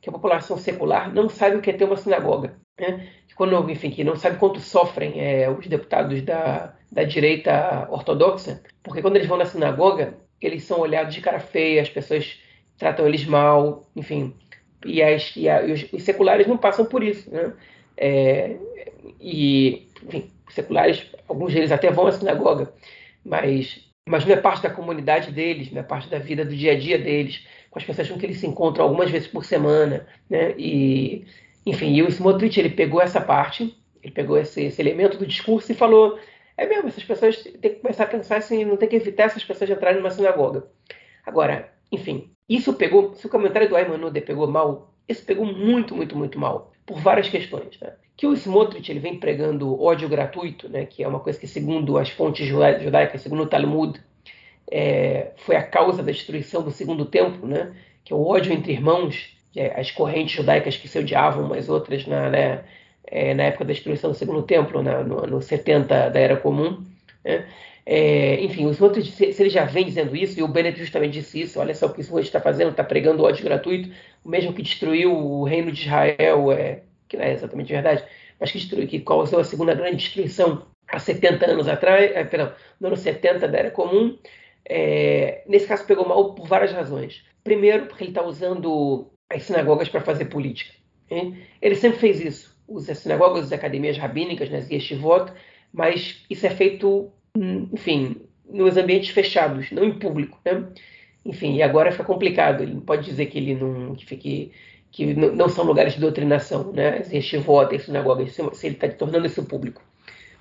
que a população secular não sabe o que é ter uma sinagoga. Né? Que quando, enfim, que não sabe quanto sofrem é, os deputados da, da direita ortodoxa, porque quando eles vão na sinagoga, eles são olhados de cara feia, as pessoas tratam eles mal, enfim. E, as, e, a, e os, os, seculares não passam por isso. Né? É, e, enfim, seculares, alguns deles até vão à sinagoga, mas, mas não é parte da comunidade deles, não é parte da vida do dia a dia deles, com as pessoas com que eles se encontram algumas vezes por semana, né? E, enfim, e o Smotrich, ele pegou essa parte, ele pegou esse, esse elemento do discurso e falou, é mesmo, essas pessoas têm que começar a pensar assim, não tem que evitar essas pessoas de entrarem numa sinagoga. Agora, enfim, isso pegou, se o comentário do Ayman Nude pegou mal, isso pegou muito, muito, muito mal, por várias questões. Né? que o Smotrich ele vem pregando ódio gratuito, né, que é uma coisa que, segundo as fontes judaicas, segundo o Talmud, é, foi a causa da destruição do segundo templo, né, que é o ódio entre irmãos, as correntes judaicas que se odiavam umas outras na, né, é, na época da destruição do segundo templo, né, no, no 70 da Era Comum. Né, é, enfim, os outros, se, ele já vem dizendo isso, e o Bennett justamente disse isso, olha só o que o Smotrich está fazendo, está pregando ódio gratuito, o mesmo que destruiu o reino de Israel, é, que não é exatamente verdade, mas que, destruiu, que causou a segunda grande destruição há 70 anos atrás, é, perdão, no ano 70 da Era Comum. É, nesse caso pegou mal por várias razões. Primeiro, porque ele está usando as sinagogas para fazer política. Hein? Ele sempre fez isso. Usa as sinagogas, as academias rabínicas, nas yeshivot, mas isso é feito, enfim, nos ambientes fechados, não em público. Né? Enfim, e agora fica complicado. Ele não pode dizer que ele não que fique que não são lugares de doutrinação, né? As yeshivot, as sinagogas, se ele está tornando isso público.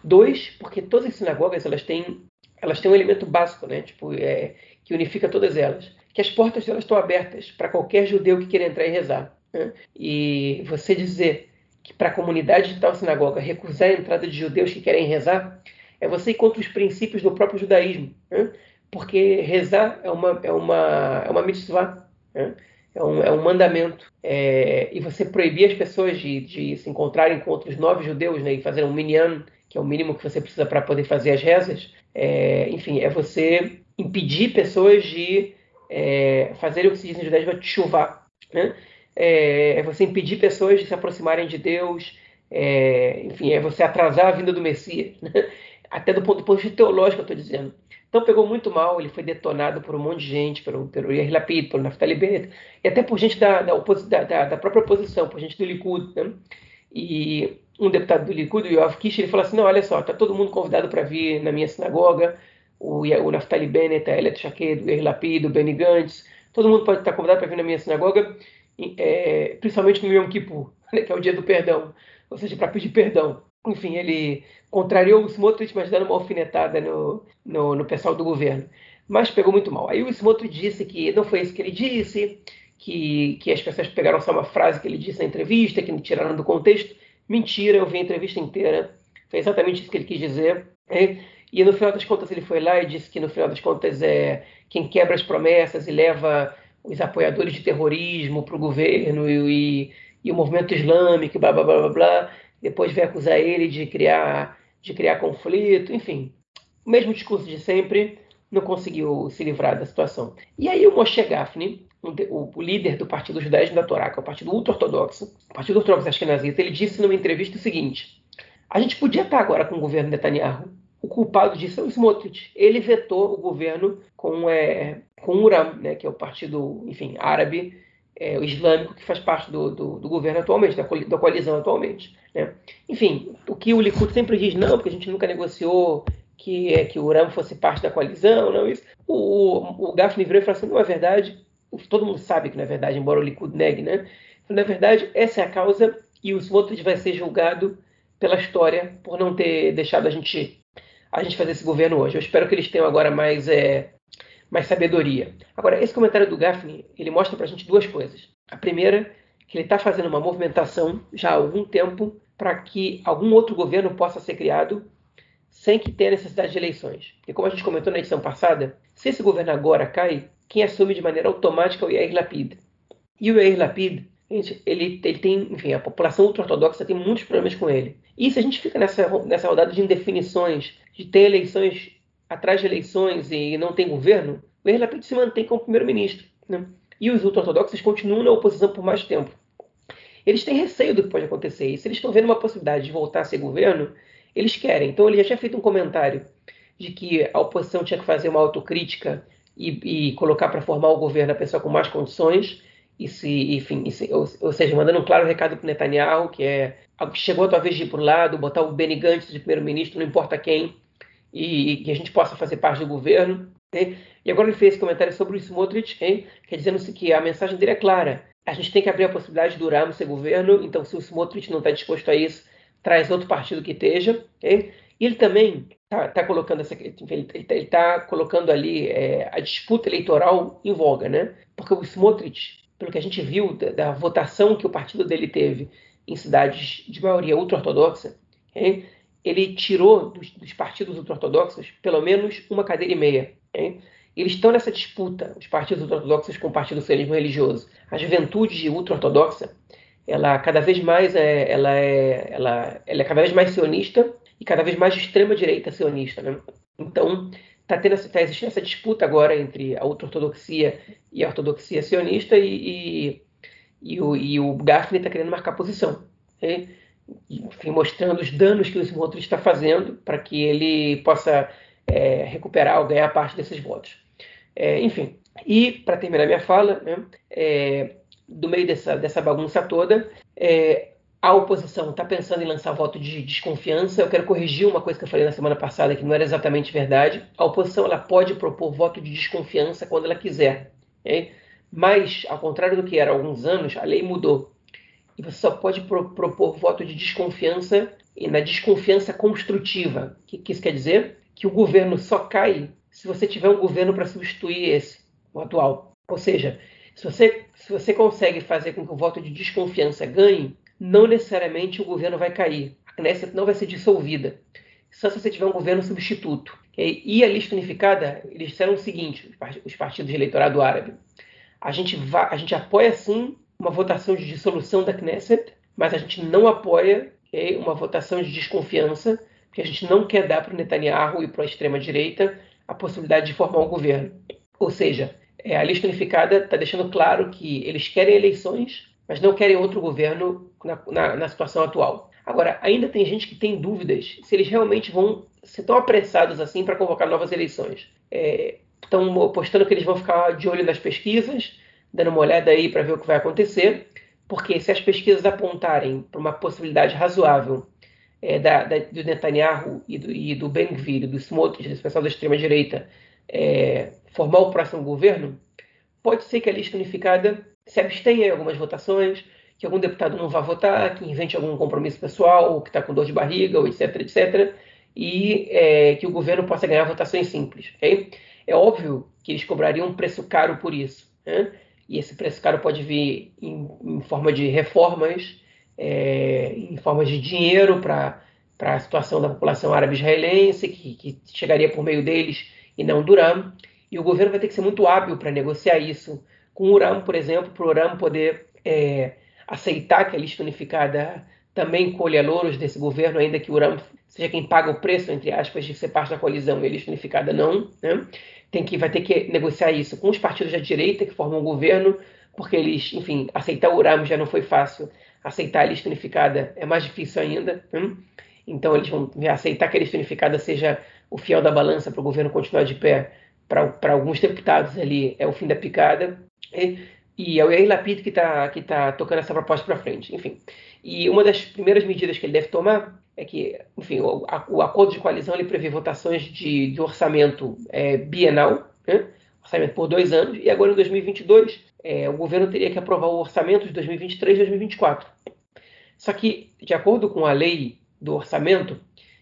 Dois, porque todas as sinagogas elas têm, elas têm um elemento básico, né? Tipo, é, que unifica todas elas, que as portas delas estão abertas para qualquer judeu que queira entrar e rezar. Né? E você dizer que para a comunidade de tal sinagoga recusar a entrada de judeus que querem rezar é você ir contra os princípios do próprio judaísmo, né? porque rezar é uma é uma é uma mitzvah. Né? é um, é um mandamento. É, e você proibir as pessoas de, de, se encontrarem com outros nove judeus né, e fazer um minyan, que é o mínimo que você precisa para poder fazer as rezas, é, enfim, é você impedir pessoas de é, fazerem o que se diz em judaísmo, chuvar. Né? É, é, você impedir pessoas de se aproximarem de Deus, é, enfim, é você atrasar a vinda do Messias. Né? Até do ponto, do ponto de vista teológico, eu estou dizendo. Então pegou muito mal, ele foi detonado por um monte de gente, pelo, pelo Yair Lapid, pelo Naftali Bennett, e até por gente da, da, da, da própria oposição, por gente do Likud. Né? E um deputado do Likud, o Yoav Kish, ele falou assim, não, olha só, está todo mundo convidado para vir na minha sinagoga, o, o Naftali Bennett, a Elet Shaked, o Yair Lapid, o Benny Gantz, todo mundo pode estar convidado para vir na minha sinagoga, é, principalmente no Yom Kippur, né, que é o dia do perdão, ou seja, para pedir perdão enfim, ele contrariou o Smotrich, mas dando uma alfinetada no, no, no, pessoal do governo. Mas pegou muito mal. Aí o Smotrich disse que não foi isso que ele disse, que, que as pessoas pegaram só uma frase que ele disse na entrevista, que tiraram do contexto. Mentira, eu vi a entrevista inteira. Foi exatamente isso que ele quis dizer. É, e no final das contas ele foi lá e disse que no final das contas é quem quebra as promessas e leva os apoiadores de terrorismo para o governo e, e, o movimento islâmico, blá blá blá blá blá, depois vem acusar ele de criar, de criar conflito, enfim. O mesmo discurso de sempre, não conseguiu se livrar da situação. E aí o Moshe Gafni, o líder do Partido Judaísmo da Torá, que é o partido ultra-ortodoxo, o Partido Ortodoxo Ashkenazita, ele disse numa entrevista o seguinte, a gente podia estar agora com o governo Netanyahu, o culpado disso é o Smotrich. Ele vetou o governo com, é, com o Uram, né, que é o partido, enfim, árabe, é, o islâmico, que faz parte do, do, do governo atualmente, da, coalizão atualmente. Né? Enfim, o que o Likud sempre diz, não, porque a gente nunca negociou que, é, que o Uram fosse parte da coalizão, não isso. O, o, o Gafni virou e falou assim, não é verdade, todo mundo sabe que não é verdade, embora o Likud negue, né? Na verdade, essa é a causa e o Smotrich vai ser julgado pela história por não ter deixado a gente a gente fazer esse governo hoje. Eu espero que eles tenham agora mais é, mais sabedoria. Agora, esse comentário do Gafni, ele mostra para a gente duas coisas. A primeira, que ele está fazendo uma movimentação já há algum tempo para que algum outro governo possa ser criado sem que tenha necessidade de eleições. E como a gente comentou na edição passada, se esse governo agora cai, quem assume de maneira automática é o Yair Lapid. E o Yair Lapid, ele, ele tem, enfim, a população ultra-ortodoxa tem muitos problemas com ele. E se a gente fica nessa, nessa rodada de indefinições, de ter eleições atrás de eleições e não tem governo, o Yair Lapid se mantém como primeiro-ministro. Né? E os ultra-ortodoxos continuam na oposição por mais tempo. Eles têm receio do que pode acontecer. E se eles estão vendo uma possibilidade de voltar a ser governo, eles querem. Então ele já tinha feito um comentário de que a oposição tinha que fazer uma autocrítica e, e colocar para formar o governo a pessoa com mais condições. E se, enfim, e se, ou, ou, seja, mandando um claro recado para Netanyahu, que é chegou a tua vez de ir para o lado, botar o Benny Gantz de primeiro-ministro, não importa quem, e, que a gente possa fazer parte do governo. Okay? E agora ele fez comentário sobre o Smotrich, que é dizendo que a mensagem dele é clara. A gente tem que abrir a possibilidade do Ramos ser governo, então se o Smotrich não está disposto a isso, traz outro partido que esteja. E ele também está tá colocando essa, ele está colocando ali é, a disputa eleitoral em voga, né? Porque o Smotrich, pelo que a gente viu da, da votação que o partido dele teve em cidades de maioria ultra-ortodoxa, ele tirou dos, dos partidos ultra-ortodoxos pelo menos uma cadeira e meia. Eles estão nessa disputa, os partidos ultra-ortodoxos com o partido socialismo religioso. A juventude ultra-ortodoxa, ela cada vez mais é, ela é, ela, ela é cada vez mais sionista e cada vez mais extrema direita sionista, né? Então está tendo tá existindo essa disputa agora entre a ultra-ortodoxia e a ortodoxia sionista e, e, e o, e o Gaffney está querendo marcar posição. Okay? enfim, mostrando os danos que o Smotrich está fazendo para que ele possa é, recuperar ou ganhar parte desses votos. É, enfim, e para terminar minha fala, né, é, do meio dessa, dessa bagunça toda, é, a oposição está pensando em lançar voto de desconfiança. Eu quero corrigir uma coisa que eu falei na semana passada que não era exatamente verdade. A oposição ela pode propor voto de desconfiança quando ela quiser. Okay? Mas, ao contrário do que era há alguns anos, a lei mudou e você só pode pro, propor voto de desconfiança e na desconfiança construtiva. O que, que isso quer dizer? Que o governo só cai se você tiver um governo para substituir esse, o atual. Ou seja, se você, se você consegue fazer com que o voto de desconfiança ganhe, não necessariamente o governo vai cair. A Knesset não vai ser dissolvida. Só se você tiver um governo substituto. E a lista unificada, eles disseram o seguinte, os partidos de eleitorado árabe. A gente, vai, a gente apoia sim uma votação de dissolução da Knesset, mas a gente não apoia okay, uma votação de desconfiança, porque a gente não quer dar para o Netanyahu e para a extrema-direita a possibilidade de formar um governo. Ou seja, é, a lista unificada está deixando claro que eles querem eleições, mas não querem outro governo na, na, na, situação atual. Agora, ainda tem gente que tem dúvidas se eles realmente vão ser tão apressados assim para convocar novas eleições. É, estão apostando que eles vão ficar de olho nas pesquisas, dando uma olhada aí para ver o que vai acontecer, porque se as pesquisas apontarem para uma possibilidade razoável é, da, da, do Netanyahu e do, e do Ben-Gvir, do Smotrich, desse pessoal da extrema-direita, é, formar o próximo governo, pode ser que a lista unificada se abstenha em algumas votações, que algum deputado não vá votar, que invente algum compromisso pessoal, ou que está com dor de barriga, ou etc, etc, e é, que o governo possa ganhar votações simples. Okay? É óbvio que eles cobrariam um preço caro por isso. Né? e esse preço caro pode vir em, em forma de reformas, é, em forma de dinheiro para a situação da população árabe israelense, que, que, chegaria por meio deles e não do Uram. E o governo vai ter que ser muito hábil para negociar isso com o Uram, por exemplo, para o Uram poder é, aceitar que a lista unificada também colha louros desse governo, ainda que o Uram seja quem paga o preço, entre aspas, de ser parte da coalizão e a lista unificada não. Né? tem que, vai ter que negociar isso com os partidos da direita que formam o governo, porque eles, enfim, aceitar o Uram já não foi fácil, aceitar a lista unificada é mais difícil ainda. Hein? Então eles vão aceitar que a lista unificada seja o fiel da balança para o governo continuar de pé. Para alguns deputados ali é o fim da picada. E, é o Yair Lapid que está que tá tocando essa proposta para frente. Enfim. E uma das primeiras medidas que ele deve tomar é que, enfim, o, a, o acordo de coalizão ele prevê votações de, de orçamento é, bienal, né? orçamento por dois anos, e agora em 2022 é, o governo teria que aprovar o orçamento de 2023 e 2024. Só que, de acordo com a lei do orçamento,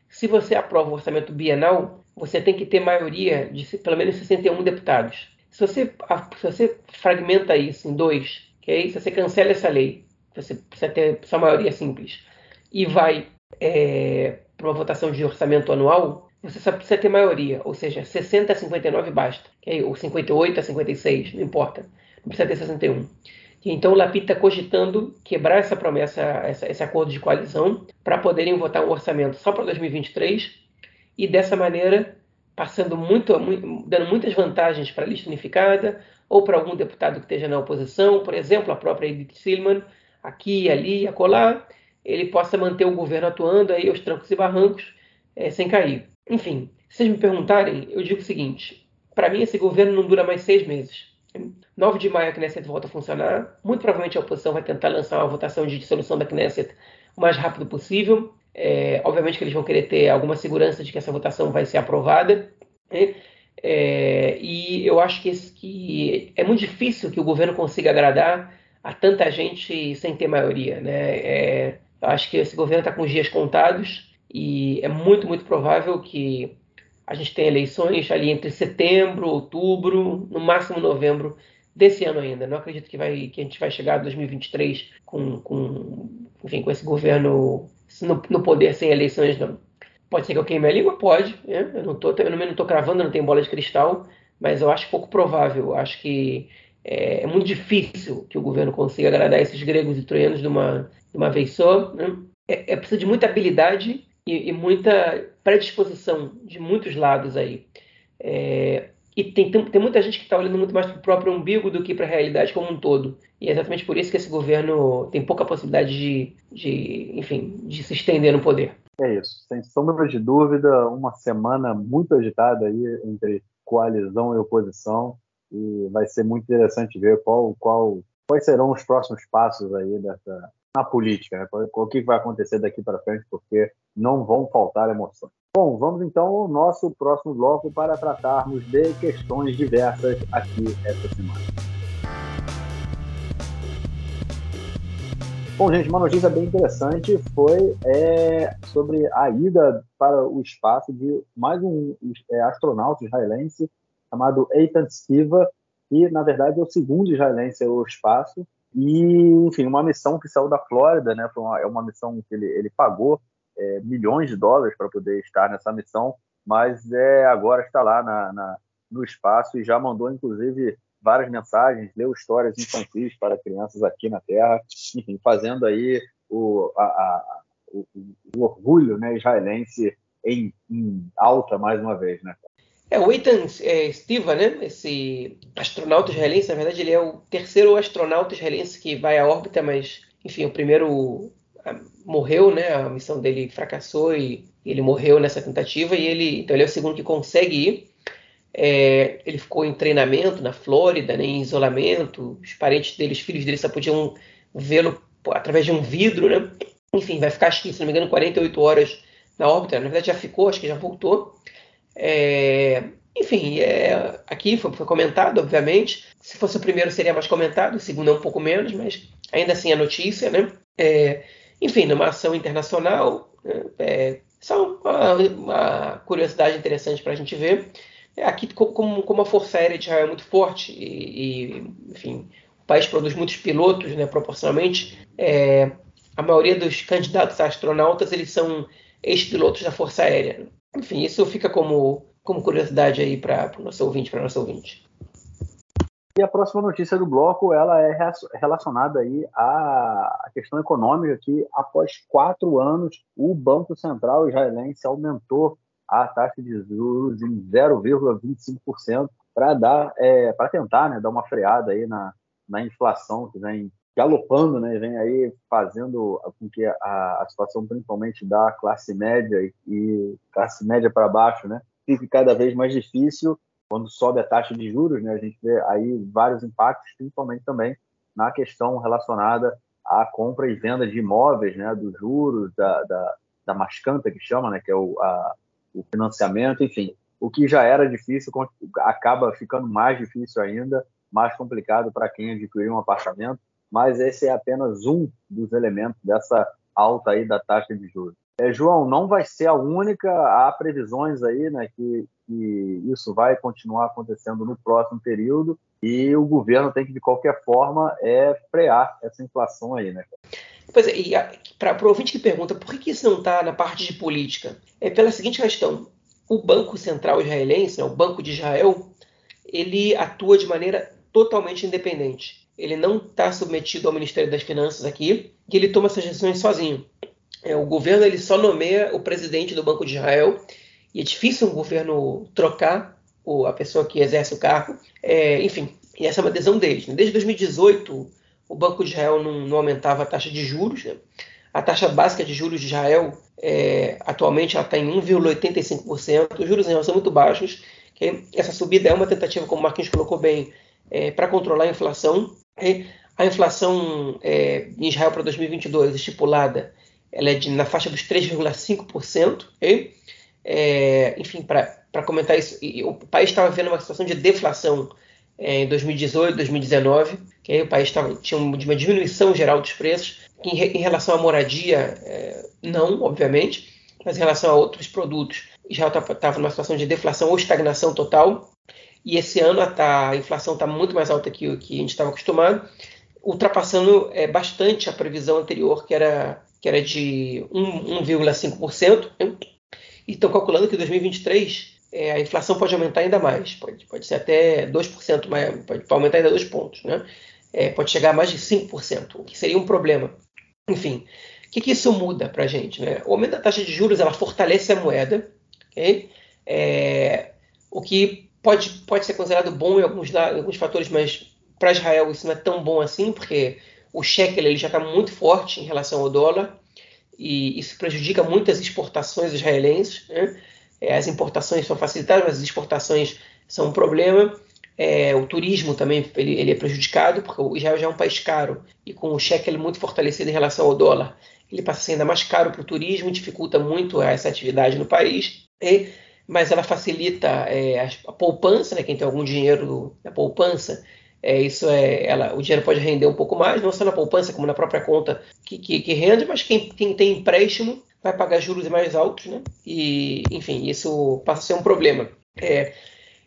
se você aprova o orçamento bienal, você tem que ter maioria de pelo menos 61 deputados. Se você, se você fragmenta isso em dois, okay? se você cancela essa lei, você precisa ter sua maioria simples, e vai é, para uma votação de orçamento anual, você só precisa ter maioria, ou seja, 60 a 59 basta, ou 58 a 56, não importa, não precisa ter 61. Então o Lapid está cogitando quebrar essa promessa, essa, esse acordo de coalizão, para poderem votar um orçamento só para 2023 e dessa maneira passando muito, dando muitas vantagens para a lista unificada ou para algum deputado que esteja na oposição, por exemplo, a própria Edith Silman, aqui, ali, acolá, ele possa manter o governo atuando aí aos trancos e barrancos é, sem cair. Enfim, se vocês me perguntarem, eu digo o seguinte: para mim esse governo não dura mais seis meses. 9 de maio a Knesset volta a funcionar. Muito provavelmente a oposição vai tentar lançar uma votação de dissolução da Knesset o mais rápido possível. É, obviamente que eles vão querer ter alguma segurança de que essa votação vai ser aprovada. Né? É, e eu acho que, esse, que, é muito difícil que o governo consiga agradar a tanta gente sem ter maioria. Né? É, eu acho que esse governo está com os dias contados e é muito, muito provável que a gente tenha eleições ali entre setembro, outubro, no máximo novembro desse ano ainda. Não acredito que, vai, que a gente vai chegar a 2023 com, com, enfim, com esse governo no, no, poder sem eleições, não. Pode ser que eu queime a língua? Pode. Né? Eu não estou eu não cravando, não tenho bola de cristal, mas eu acho pouco provável. Acho que é, é, muito difícil que o governo consiga agradar esses gregos e troianos de uma, de uma vez só. Né? É, é preciso de muita habilidade e, e, muita predisposição de muitos lados aí. É, e tem, tem, tem, muita gente que está olhando muito mais para o próprio umbigo do que para a realidade como um todo. E é exatamente por isso que esse governo tem pouca possibilidade de, de, enfim, de se estender no poder. É isso, sem sombra de dúvida, uma semana muito agitada aí entre coalizão e oposição e vai ser muito interessante ver qual, qual, quais serão os próximos passos aí dessa, na política, né? o que vai acontecer daqui para frente, porque não vão faltar emoções. Bom, vamos então ao nosso próximo bloco para tratarmos de questões diversas aqui essa semana. Bom, gente, uma notícia bem interessante foi é, sobre a ida para o espaço de mais um é, astronauta israelense chamado Eitan Stiva, que na verdade é o segundo israelense ao espaço, e, enfim, uma missão que saiu da Flórida, né? Uma, é uma missão que ele, ele pagou é, milhões de dólares para poder estar nessa missão, mas é, agora está lá na, na, no espaço e já mandou, inclusive, várias mensagens, leu histórias infantis para crianças aqui na Terra, enfim, fazendo aí o, a, a, o, o orgulho né, israelense em, em, alta mais uma vez, né? É, o Ethan é, Stiva, né, esse astronauta israelense, na verdade ele é o terceiro astronauta israelense que vai à órbita, mas, enfim, o primeiro morreu, né? A missão dele fracassou e ele morreu nessa tentativa e ele, então ele é o segundo que consegue ir. É, ele ficou em treinamento na Flórida, né, em isolamento. Os parentes dele, os filhos dele só podiam vê-lo através de um vidro, né? Enfim, vai ficar, acho que, se não me engano, 48 horas na órbita. Na verdade, já ficou, acho que já voltou. É, enfim, é, aqui foi, foi, comentado, obviamente. Se fosse o primeiro, seria mais comentado. O segundo é um pouco menos, mas ainda assim a notícia, né? É, enfim, numa ação internacional, né, é, só uma, uma, curiosidade interessante para a gente ver. É, aqui, como, como a Força Aérea de Israel é muito forte e, e enfim, o país produz muitos pilotos, né, proporcionalmente, é, a maioria dos candidatos a astronautas eles são ex-pilotos da Força Aérea. Enfim, isso fica como, como curiosidade aí para o nosso ouvinte, para nosso ouvinte. E a próxima notícia do bloco ela é relacionada aí à questão econômica que após quatro anos o Banco Central israelense aumentou a taxa de juros em 0,25% para dar é, para tentar né, dar uma freada aí na, na inflação que vem galopando, né, vem aí fazendo com que a, a situação principalmente da classe média e, e classe média para baixo, né, fique cada vez mais difícil quando sobe a taxa de juros, né, a gente vê aí vários impactos, principalmente também na questão relacionada à compra e venda de imóveis, né, dos juros, da, da, da mascanta que chama, né, que é o, a, o financiamento, enfim, o que já era difícil acaba ficando mais difícil ainda, mais complicado para quem adquirir um apartamento, mas esse é apenas um dos elementos dessa alta aí da taxa de juros. É, João, não vai ser a única, há previsões aí, né, que, que isso vai continuar acontecendo no próximo período e o governo tem que, de qualquer forma, é, frear essa inflação aí, né? Pois é, e para o ouvinte que pergunta por que, que isso não está na parte de política, é pela seguinte questão. o Banco Central Israelense, né, o Banco de Israel, ele atua de maneira totalmente independente. Ele não está submetido ao Ministério das Finanças aqui, e ele toma essas decisões sozinho. É, o governo ele só nomeia o presidente do Banco de Israel, e é difícil um governo trocar o, a pessoa que exerce o cargo. É, enfim, essa é uma decisão deles. Né? Desde 2018, o Banco de Israel não, não aumentava a taxa de juros. Né? A taxa básica de juros de Israel, é, atualmente, está em 1,85%. Os juros em Israel são muito baixos. Okay? Essa subida é uma tentativa, como o Marquinhos colocou bem, é, para controlar a inflação. Okay? A inflação é, em Israel para 2022 estipulada ela é de, na faixa dos 3,5%. Okay? É, enfim, para comentar isso, o país estava vendo uma situação de deflação é, em 2018, 2019, que aí o país tava, tinha uma diminuição geral dos preços, em, em relação à moradia, é, não, obviamente, mas em relação a outros produtos, já estava numa situação de deflação ou estagnação total. E esse ano a, a inflação está muito mais alta que o que a gente estava acostumado, ultrapassando é, bastante a previsão anterior, que era, que era de 1,5%. Né? E estão calculando que em 2023 é, a inflação pode aumentar ainda mais, pode, pode ser até 2%, mas pode aumentar ainda 2 pontos, né? É, pode chegar a mais de 5%, o que seria um problema. Enfim, o que, que isso muda para a gente? Né? O aumento da taxa de juros ela fortalece a moeda, okay? é, o que pode, pode ser considerado bom em alguns, em alguns fatores, mas para Israel isso não é tão bom assim, porque o shekel ele já está muito forte em relação ao dólar, e isso prejudica muitas exportações israelenses. Né? É, as importações são facilitadas, mas as exportações são um problema. É, o turismo também ele, ele, é prejudicado, porque o Israel já é um país caro e com o shekel muito fortalecido em relação ao dólar, ele passa a ser ainda mais caro para o turismo, dificulta muito essa atividade no país. E, mas ela facilita é, a, poupança, né, quem tem algum dinheiro na poupança, é, isso é, ela, o dinheiro pode render um pouco mais, não só na poupança como na própria conta que, que, que rende, mas quem, quem tem empréstimo vai pagar juros mais altos, né? E, enfim, isso passa a ser um problema. É,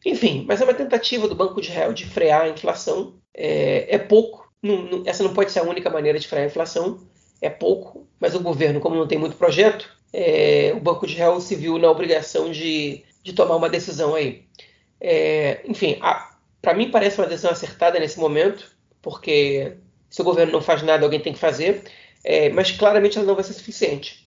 enfim, mas é uma tentativa do Banco de Israel de frear a inflação. É, é pouco. Não, não, essa não pode ser a única maneira de frear a inflação. É pouco, mas o governo, como não tem muito projeto, é, o Banco de Israel se viu na obrigação de, de tomar uma decisão aí. É, enfim, para mim parece uma decisão acertada nesse momento, porque se o governo não faz nada, alguém tem que fazer, é, mas claramente ela não vai ser suficiente.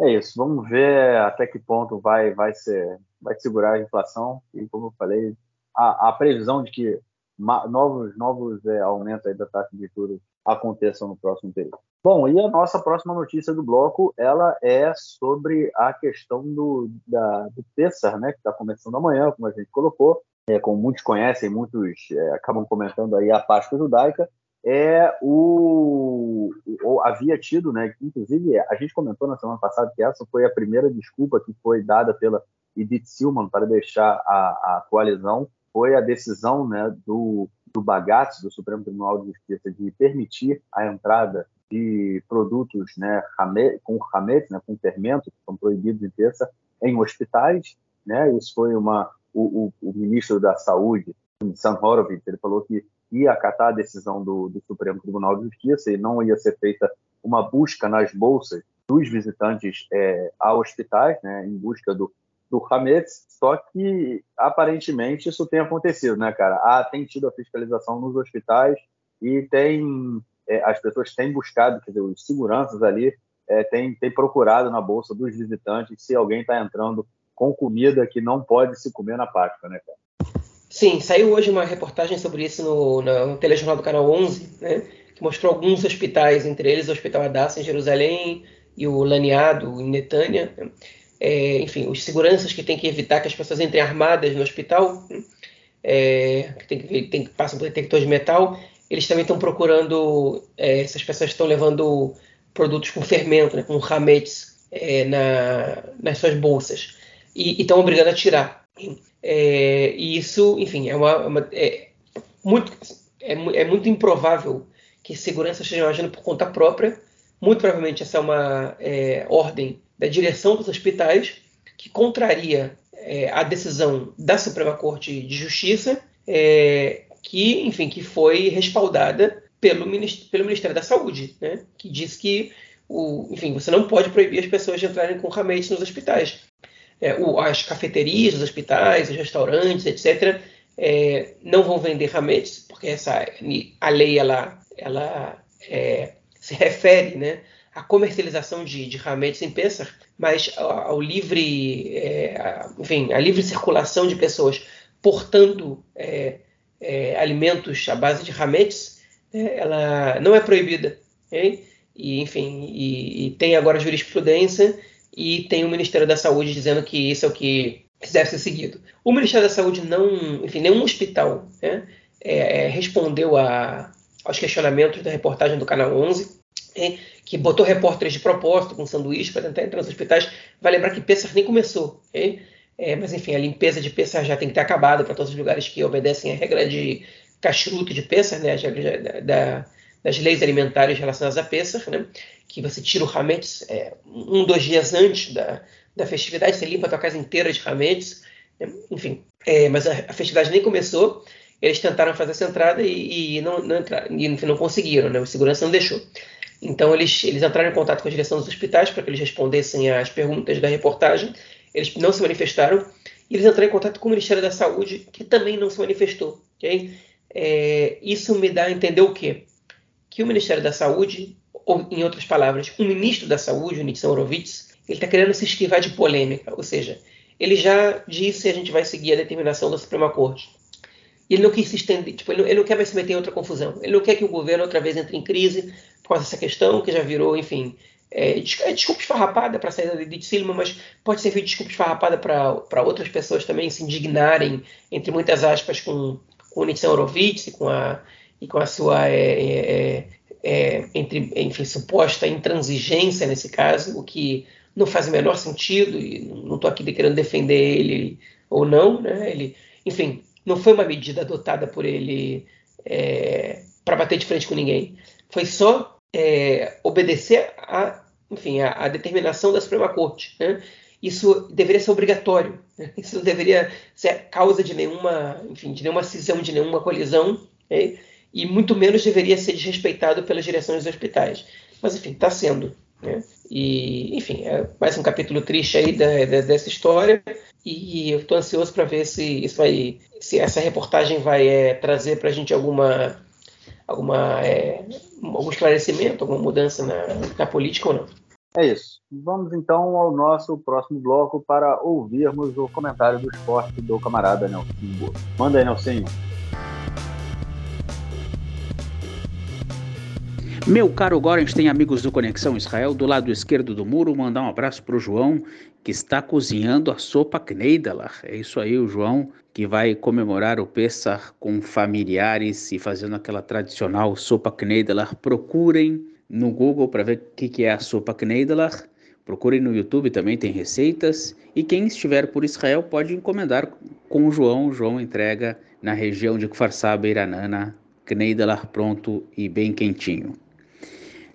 É isso, vamos ver até que ponto vai, vai, ser, vai segurar a inflação. E como eu falei, a, a previsão de que novos, novos é, aumentos da taxa de juros aconteçam no próximo período. Bom, e a nossa próxima notícia do bloco, ela é sobre a questão do, da, do Pessar, né, que está começando amanhã, como a gente colocou, é, como muitos conhecem, muitos é, acabam comentando aí a Páscoa judaica, é o, o, havia tido, né? Inclusive a gente comentou na semana passada que essa foi a primeira desculpa que foi dada pela Edith Silman para deixar a, a coalizão, foi a decisão, né, do do Bagatz, do Supremo Tribunal de Justiça, de permitir a entrada de produtos, né, com hametz, né, com fermento, que são proibidos em terça, em hospitais, né? Isso foi uma o, o, o ministro da Saúde, Sam Horowitz, ele falou que ia acatar a decisão do, do, Supremo Tribunal de Justiça e não ia ser feita uma busca nas bolsas dos visitantes é, a hospitais, né, em busca do, do Hametz, só que aparentemente isso tem acontecido, né, cara? Ah, tem tido a fiscalização nos hospitais e tem é, as pessoas têm buscado, quer dizer, os seguranças ali é, têm, têm procurado na bolsa dos visitantes se alguém está entrando com comida que não pode se comer na Páscoa, né, cara? Sim, saiu hoje uma reportagem sobre isso no, no telejornal do Canal 11, né, que mostrou alguns hospitais, entre eles o Hospital Adassa em Jerusalém e o Laniado em Netânia. Né, é, enfim, os seguranças que têm que evitar que as pessoas entrem armadas no hospital, né, é, que, tem que, tem que passam por detector de metal, eles também estão procurando, é, essas pessoas estão levando produtos com fermento, né, com hametz, é, na, nas suas bolsas, e estão obrigando a tirar. É, e isso, enfim, é, uma, uma é, muito, é, é, muito improvável que segurança estejam agindo por conta própria. Muito provavelmente essa é uma é, ordem da direção dos hospitais que contraria é, a decisão da Suprema Corte de Justiça, é, que, enfim, que foi respaldada pelo, pelo Ministério da Saúde, né, que diz que o, enfim, você não pode proibir as pessoas de entrarem com ramete nos hospitais. É, o, as cafeterias, os hospitais, os restaurantes, etc., é, não vão vender hametz, porque essa, a lei ela, ela é, se refere né, à comercialização de, de hametz em Pesach, mas ao, livre, é, enfim, a livre circulação de pessoas portando é, é, alimentos à base de hametz, é, ela não é proibida. Okay? E, enfim, e, e, tem agora jurisprudência e tem o Ministério da Saúde dizendo que isso é o que deve ser seguido. O Ministério da Saúde não, enfim, nenhum hospital né, é, é respondeu a, aos questionamentos da reportagem do Canal 11, né, que botou repórteres de propósito com sanduíche para tentar entrar nos hospitais. Vai lembrar que Pessar nem começou. Okay? É, mas enfim, a limpeza de Pessar já tem que ter acabado para todos os lugares que obedecem a regra de cachuto de Pessar, né, da, das leis alimentares relacionadas a Pessar, né, que você tira o Hametz é, um, dois dias antes da, da festividade, você limpa a tua casa inteira de Hametz, né, enfim. É, mas a, a, festividade nem começou, eles tentaram fazer essa entrada e, e não, não, entraram, e não conseguiram, né, o segurança não deixou. Então eles, eles entraram em contato com a direção dos hospitais para que eles respondessem às perguntas da reportagem eles não se manifestaram, e eles entraram em contato com o Ministério da Saúde, que também não se manifestou. Okay? É, isso me dá a entender o quê? Que o Ministério da Saúde, ou em outras palavras, o ministro da Saúde, o Nitsan Horowitz, ele está querendo se esquivar de polêmica, ou seja, ele já disse a gente vai seguir a determinação da Suprema Corte. E ele não quis se estender, tipo, ele não, ele não quer mais se meter em outra confusão. Ele não quer que o governo outra vez entre em crise por causa dessa questão, que já virou, enfim, é, é, desculpa esfarrapada para a saída de Silva, mas pode servir de desculpa esfarrapada para outras pessoas também se indignarem, entre muitas aspas, com, com o Nitsan Horowitz e com a, e com a sua é, é, é, é entre, enfim, suposta intransigência nesse caso, o que não faz o menor sentido, e não estou aqui querendo defender ele ou não, né? ele, enfim, não foi uma medida adotada por ele para bater de frente com ninguém. Foi só é, obedecer a enfim, a, a determinação da Suprema Corte. Né? Isso deveria ser obrigatório. Né? Isso não deveria ser causa de nenhuma, enfim, de nenhuma cisão, de nenhuma colisão, né? E muito menos deveria ser desrespeitado pelas direções dos hospitais. Mas, enfim, está sendo. Né? E, enfim, é mais um capítulo triste aí da, da, dessa história. E eu estou ansioso para ver se isso vai, se essa reportagem vai é, trazer para a gente alguma, alguma, é, algum esclarecimento, alguma mudança na, na política ou não. É isso. Vamos então ao nosso próximo bloco para ouvirmos o comentário do esporte do camarada Nelson Manda aí, Nelson. Meu caro Gorens tem amigos do Conexão Israel do lado esquerdo do muro. Mandar um abraço para o João, que está cozinhando a sopa Kneidelar. É isso aí, o João, que vai comemorar o Pessah com familiares e fazendo aquela tradicional sopa Kneidelar. Procurem no Google para ver o que, que é a sopa Kneidelach. Procurem no YouTube, também tem receitas. E quem estiver por Israel pode encomendar com o João. O João entrega na região de Kfar Saba, Iranana, Kneidelach pronto e bem quentinho.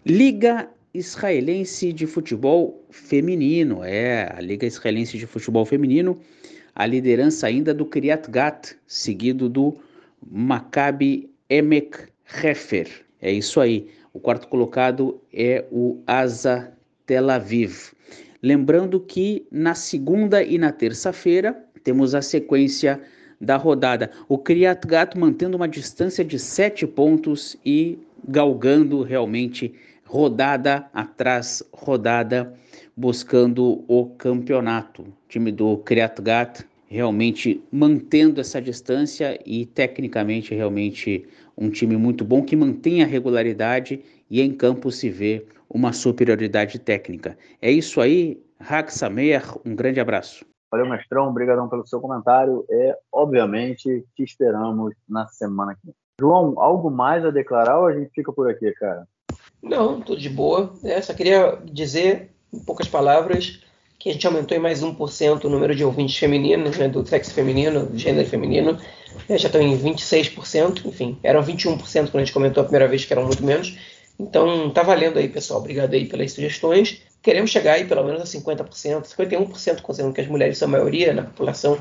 Liga Israelense de Futebol Feminino. É, a Liga Israelense de Futebol Feminino. A liderança ainda do Kiryat Gat, seguido do Maccabi Emek Hefer. É isso aí. O quarto colocado é o Asa Tel Aviv. Lembrando que na segunda e na terça-feira temos a sequência da rodada. O Kriat Gat mantendo uma distância de sete pontos e galgando realmente rodada atrás rodada, buscando o campeonato. O time do Kriat Gat realmente mantendo essa distância e tecnicamente realmente um time muito bom que mantém a regularidade e em campo se vê uma superioridade técnica. É isso aí, Samer, um grande abraço. Valeu, mestrão, obrigadão pelo seu comentário. É, obviamente, te esperamos na semana que vem. João, algo mais a declarar ou a gente fica por aqui, cara? Não, tudo de boa. É, só queria dizer, em poucas palavras, que a gente aumentou em mais 1% o número de ouvintes femininos, né, do sexo feminino, do gênero feminino, é, já estão em 26%, enfim, eram 21% quando a gente comentou a primeira vez, que eram muito menos. Então, tá valendo aí, pessoal. Obrigado aí pelas sugestões. Queremos chegar aí pelo menos a 50%, 51%, considerando que as mulheres são a maioria na população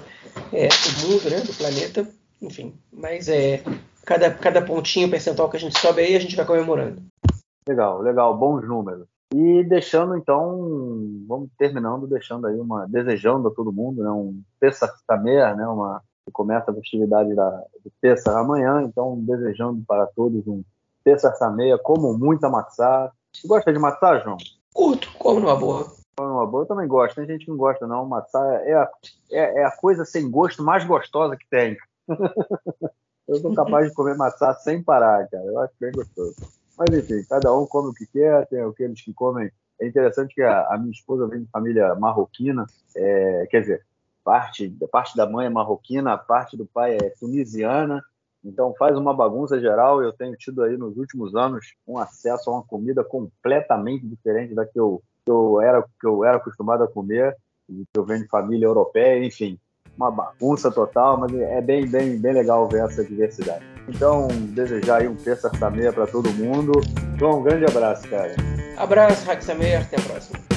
é, do mundo, né, do planeta. Enfim, mas é cada, cada pontinho percentual que a gente sobe aí, a gente vai comemorando. Legal, legal, bons números. E deixando então, vamos terminando, deixando aí uma, desejando a todo mundo, né, um Pesach Samer, né, uma que começa a festividade da, de Pesach amanhã, então desejando para todos um Pesach Samer, como muita matzá. Você gosta de matzá, João? Curto, como numa boa. Como numa boa, eu também gosto, tem gente que não gosta não, matzá é a, é, é a coisa sem gosto mais gostosa que tem. eu sou capaz de comer matzá sem parar, cara, eu acho bem gostoso. Mas enfim, cada um come o que quer, tem aqueles que comem. É interessante que a, a minha esposa vem de família marroquina, é, quer dizer, parte, parte da mãe é marroquina, a parte do pai é tunisiana, então faz uma bagunça geral. Eu tenho tido aí nos últimos anos um acesso a uma comida completamente diferente da que eu, que eu, era, que eu era acostumado a comer, que eu venho de família europeia, enfim uma bagunça total, mas é bem, bem, bem legal ver essa diversidade. Então, desejar aí um terça meia para todo mundo. João, um grande abraço, cara. Abraço, Raxamer, até a próxima.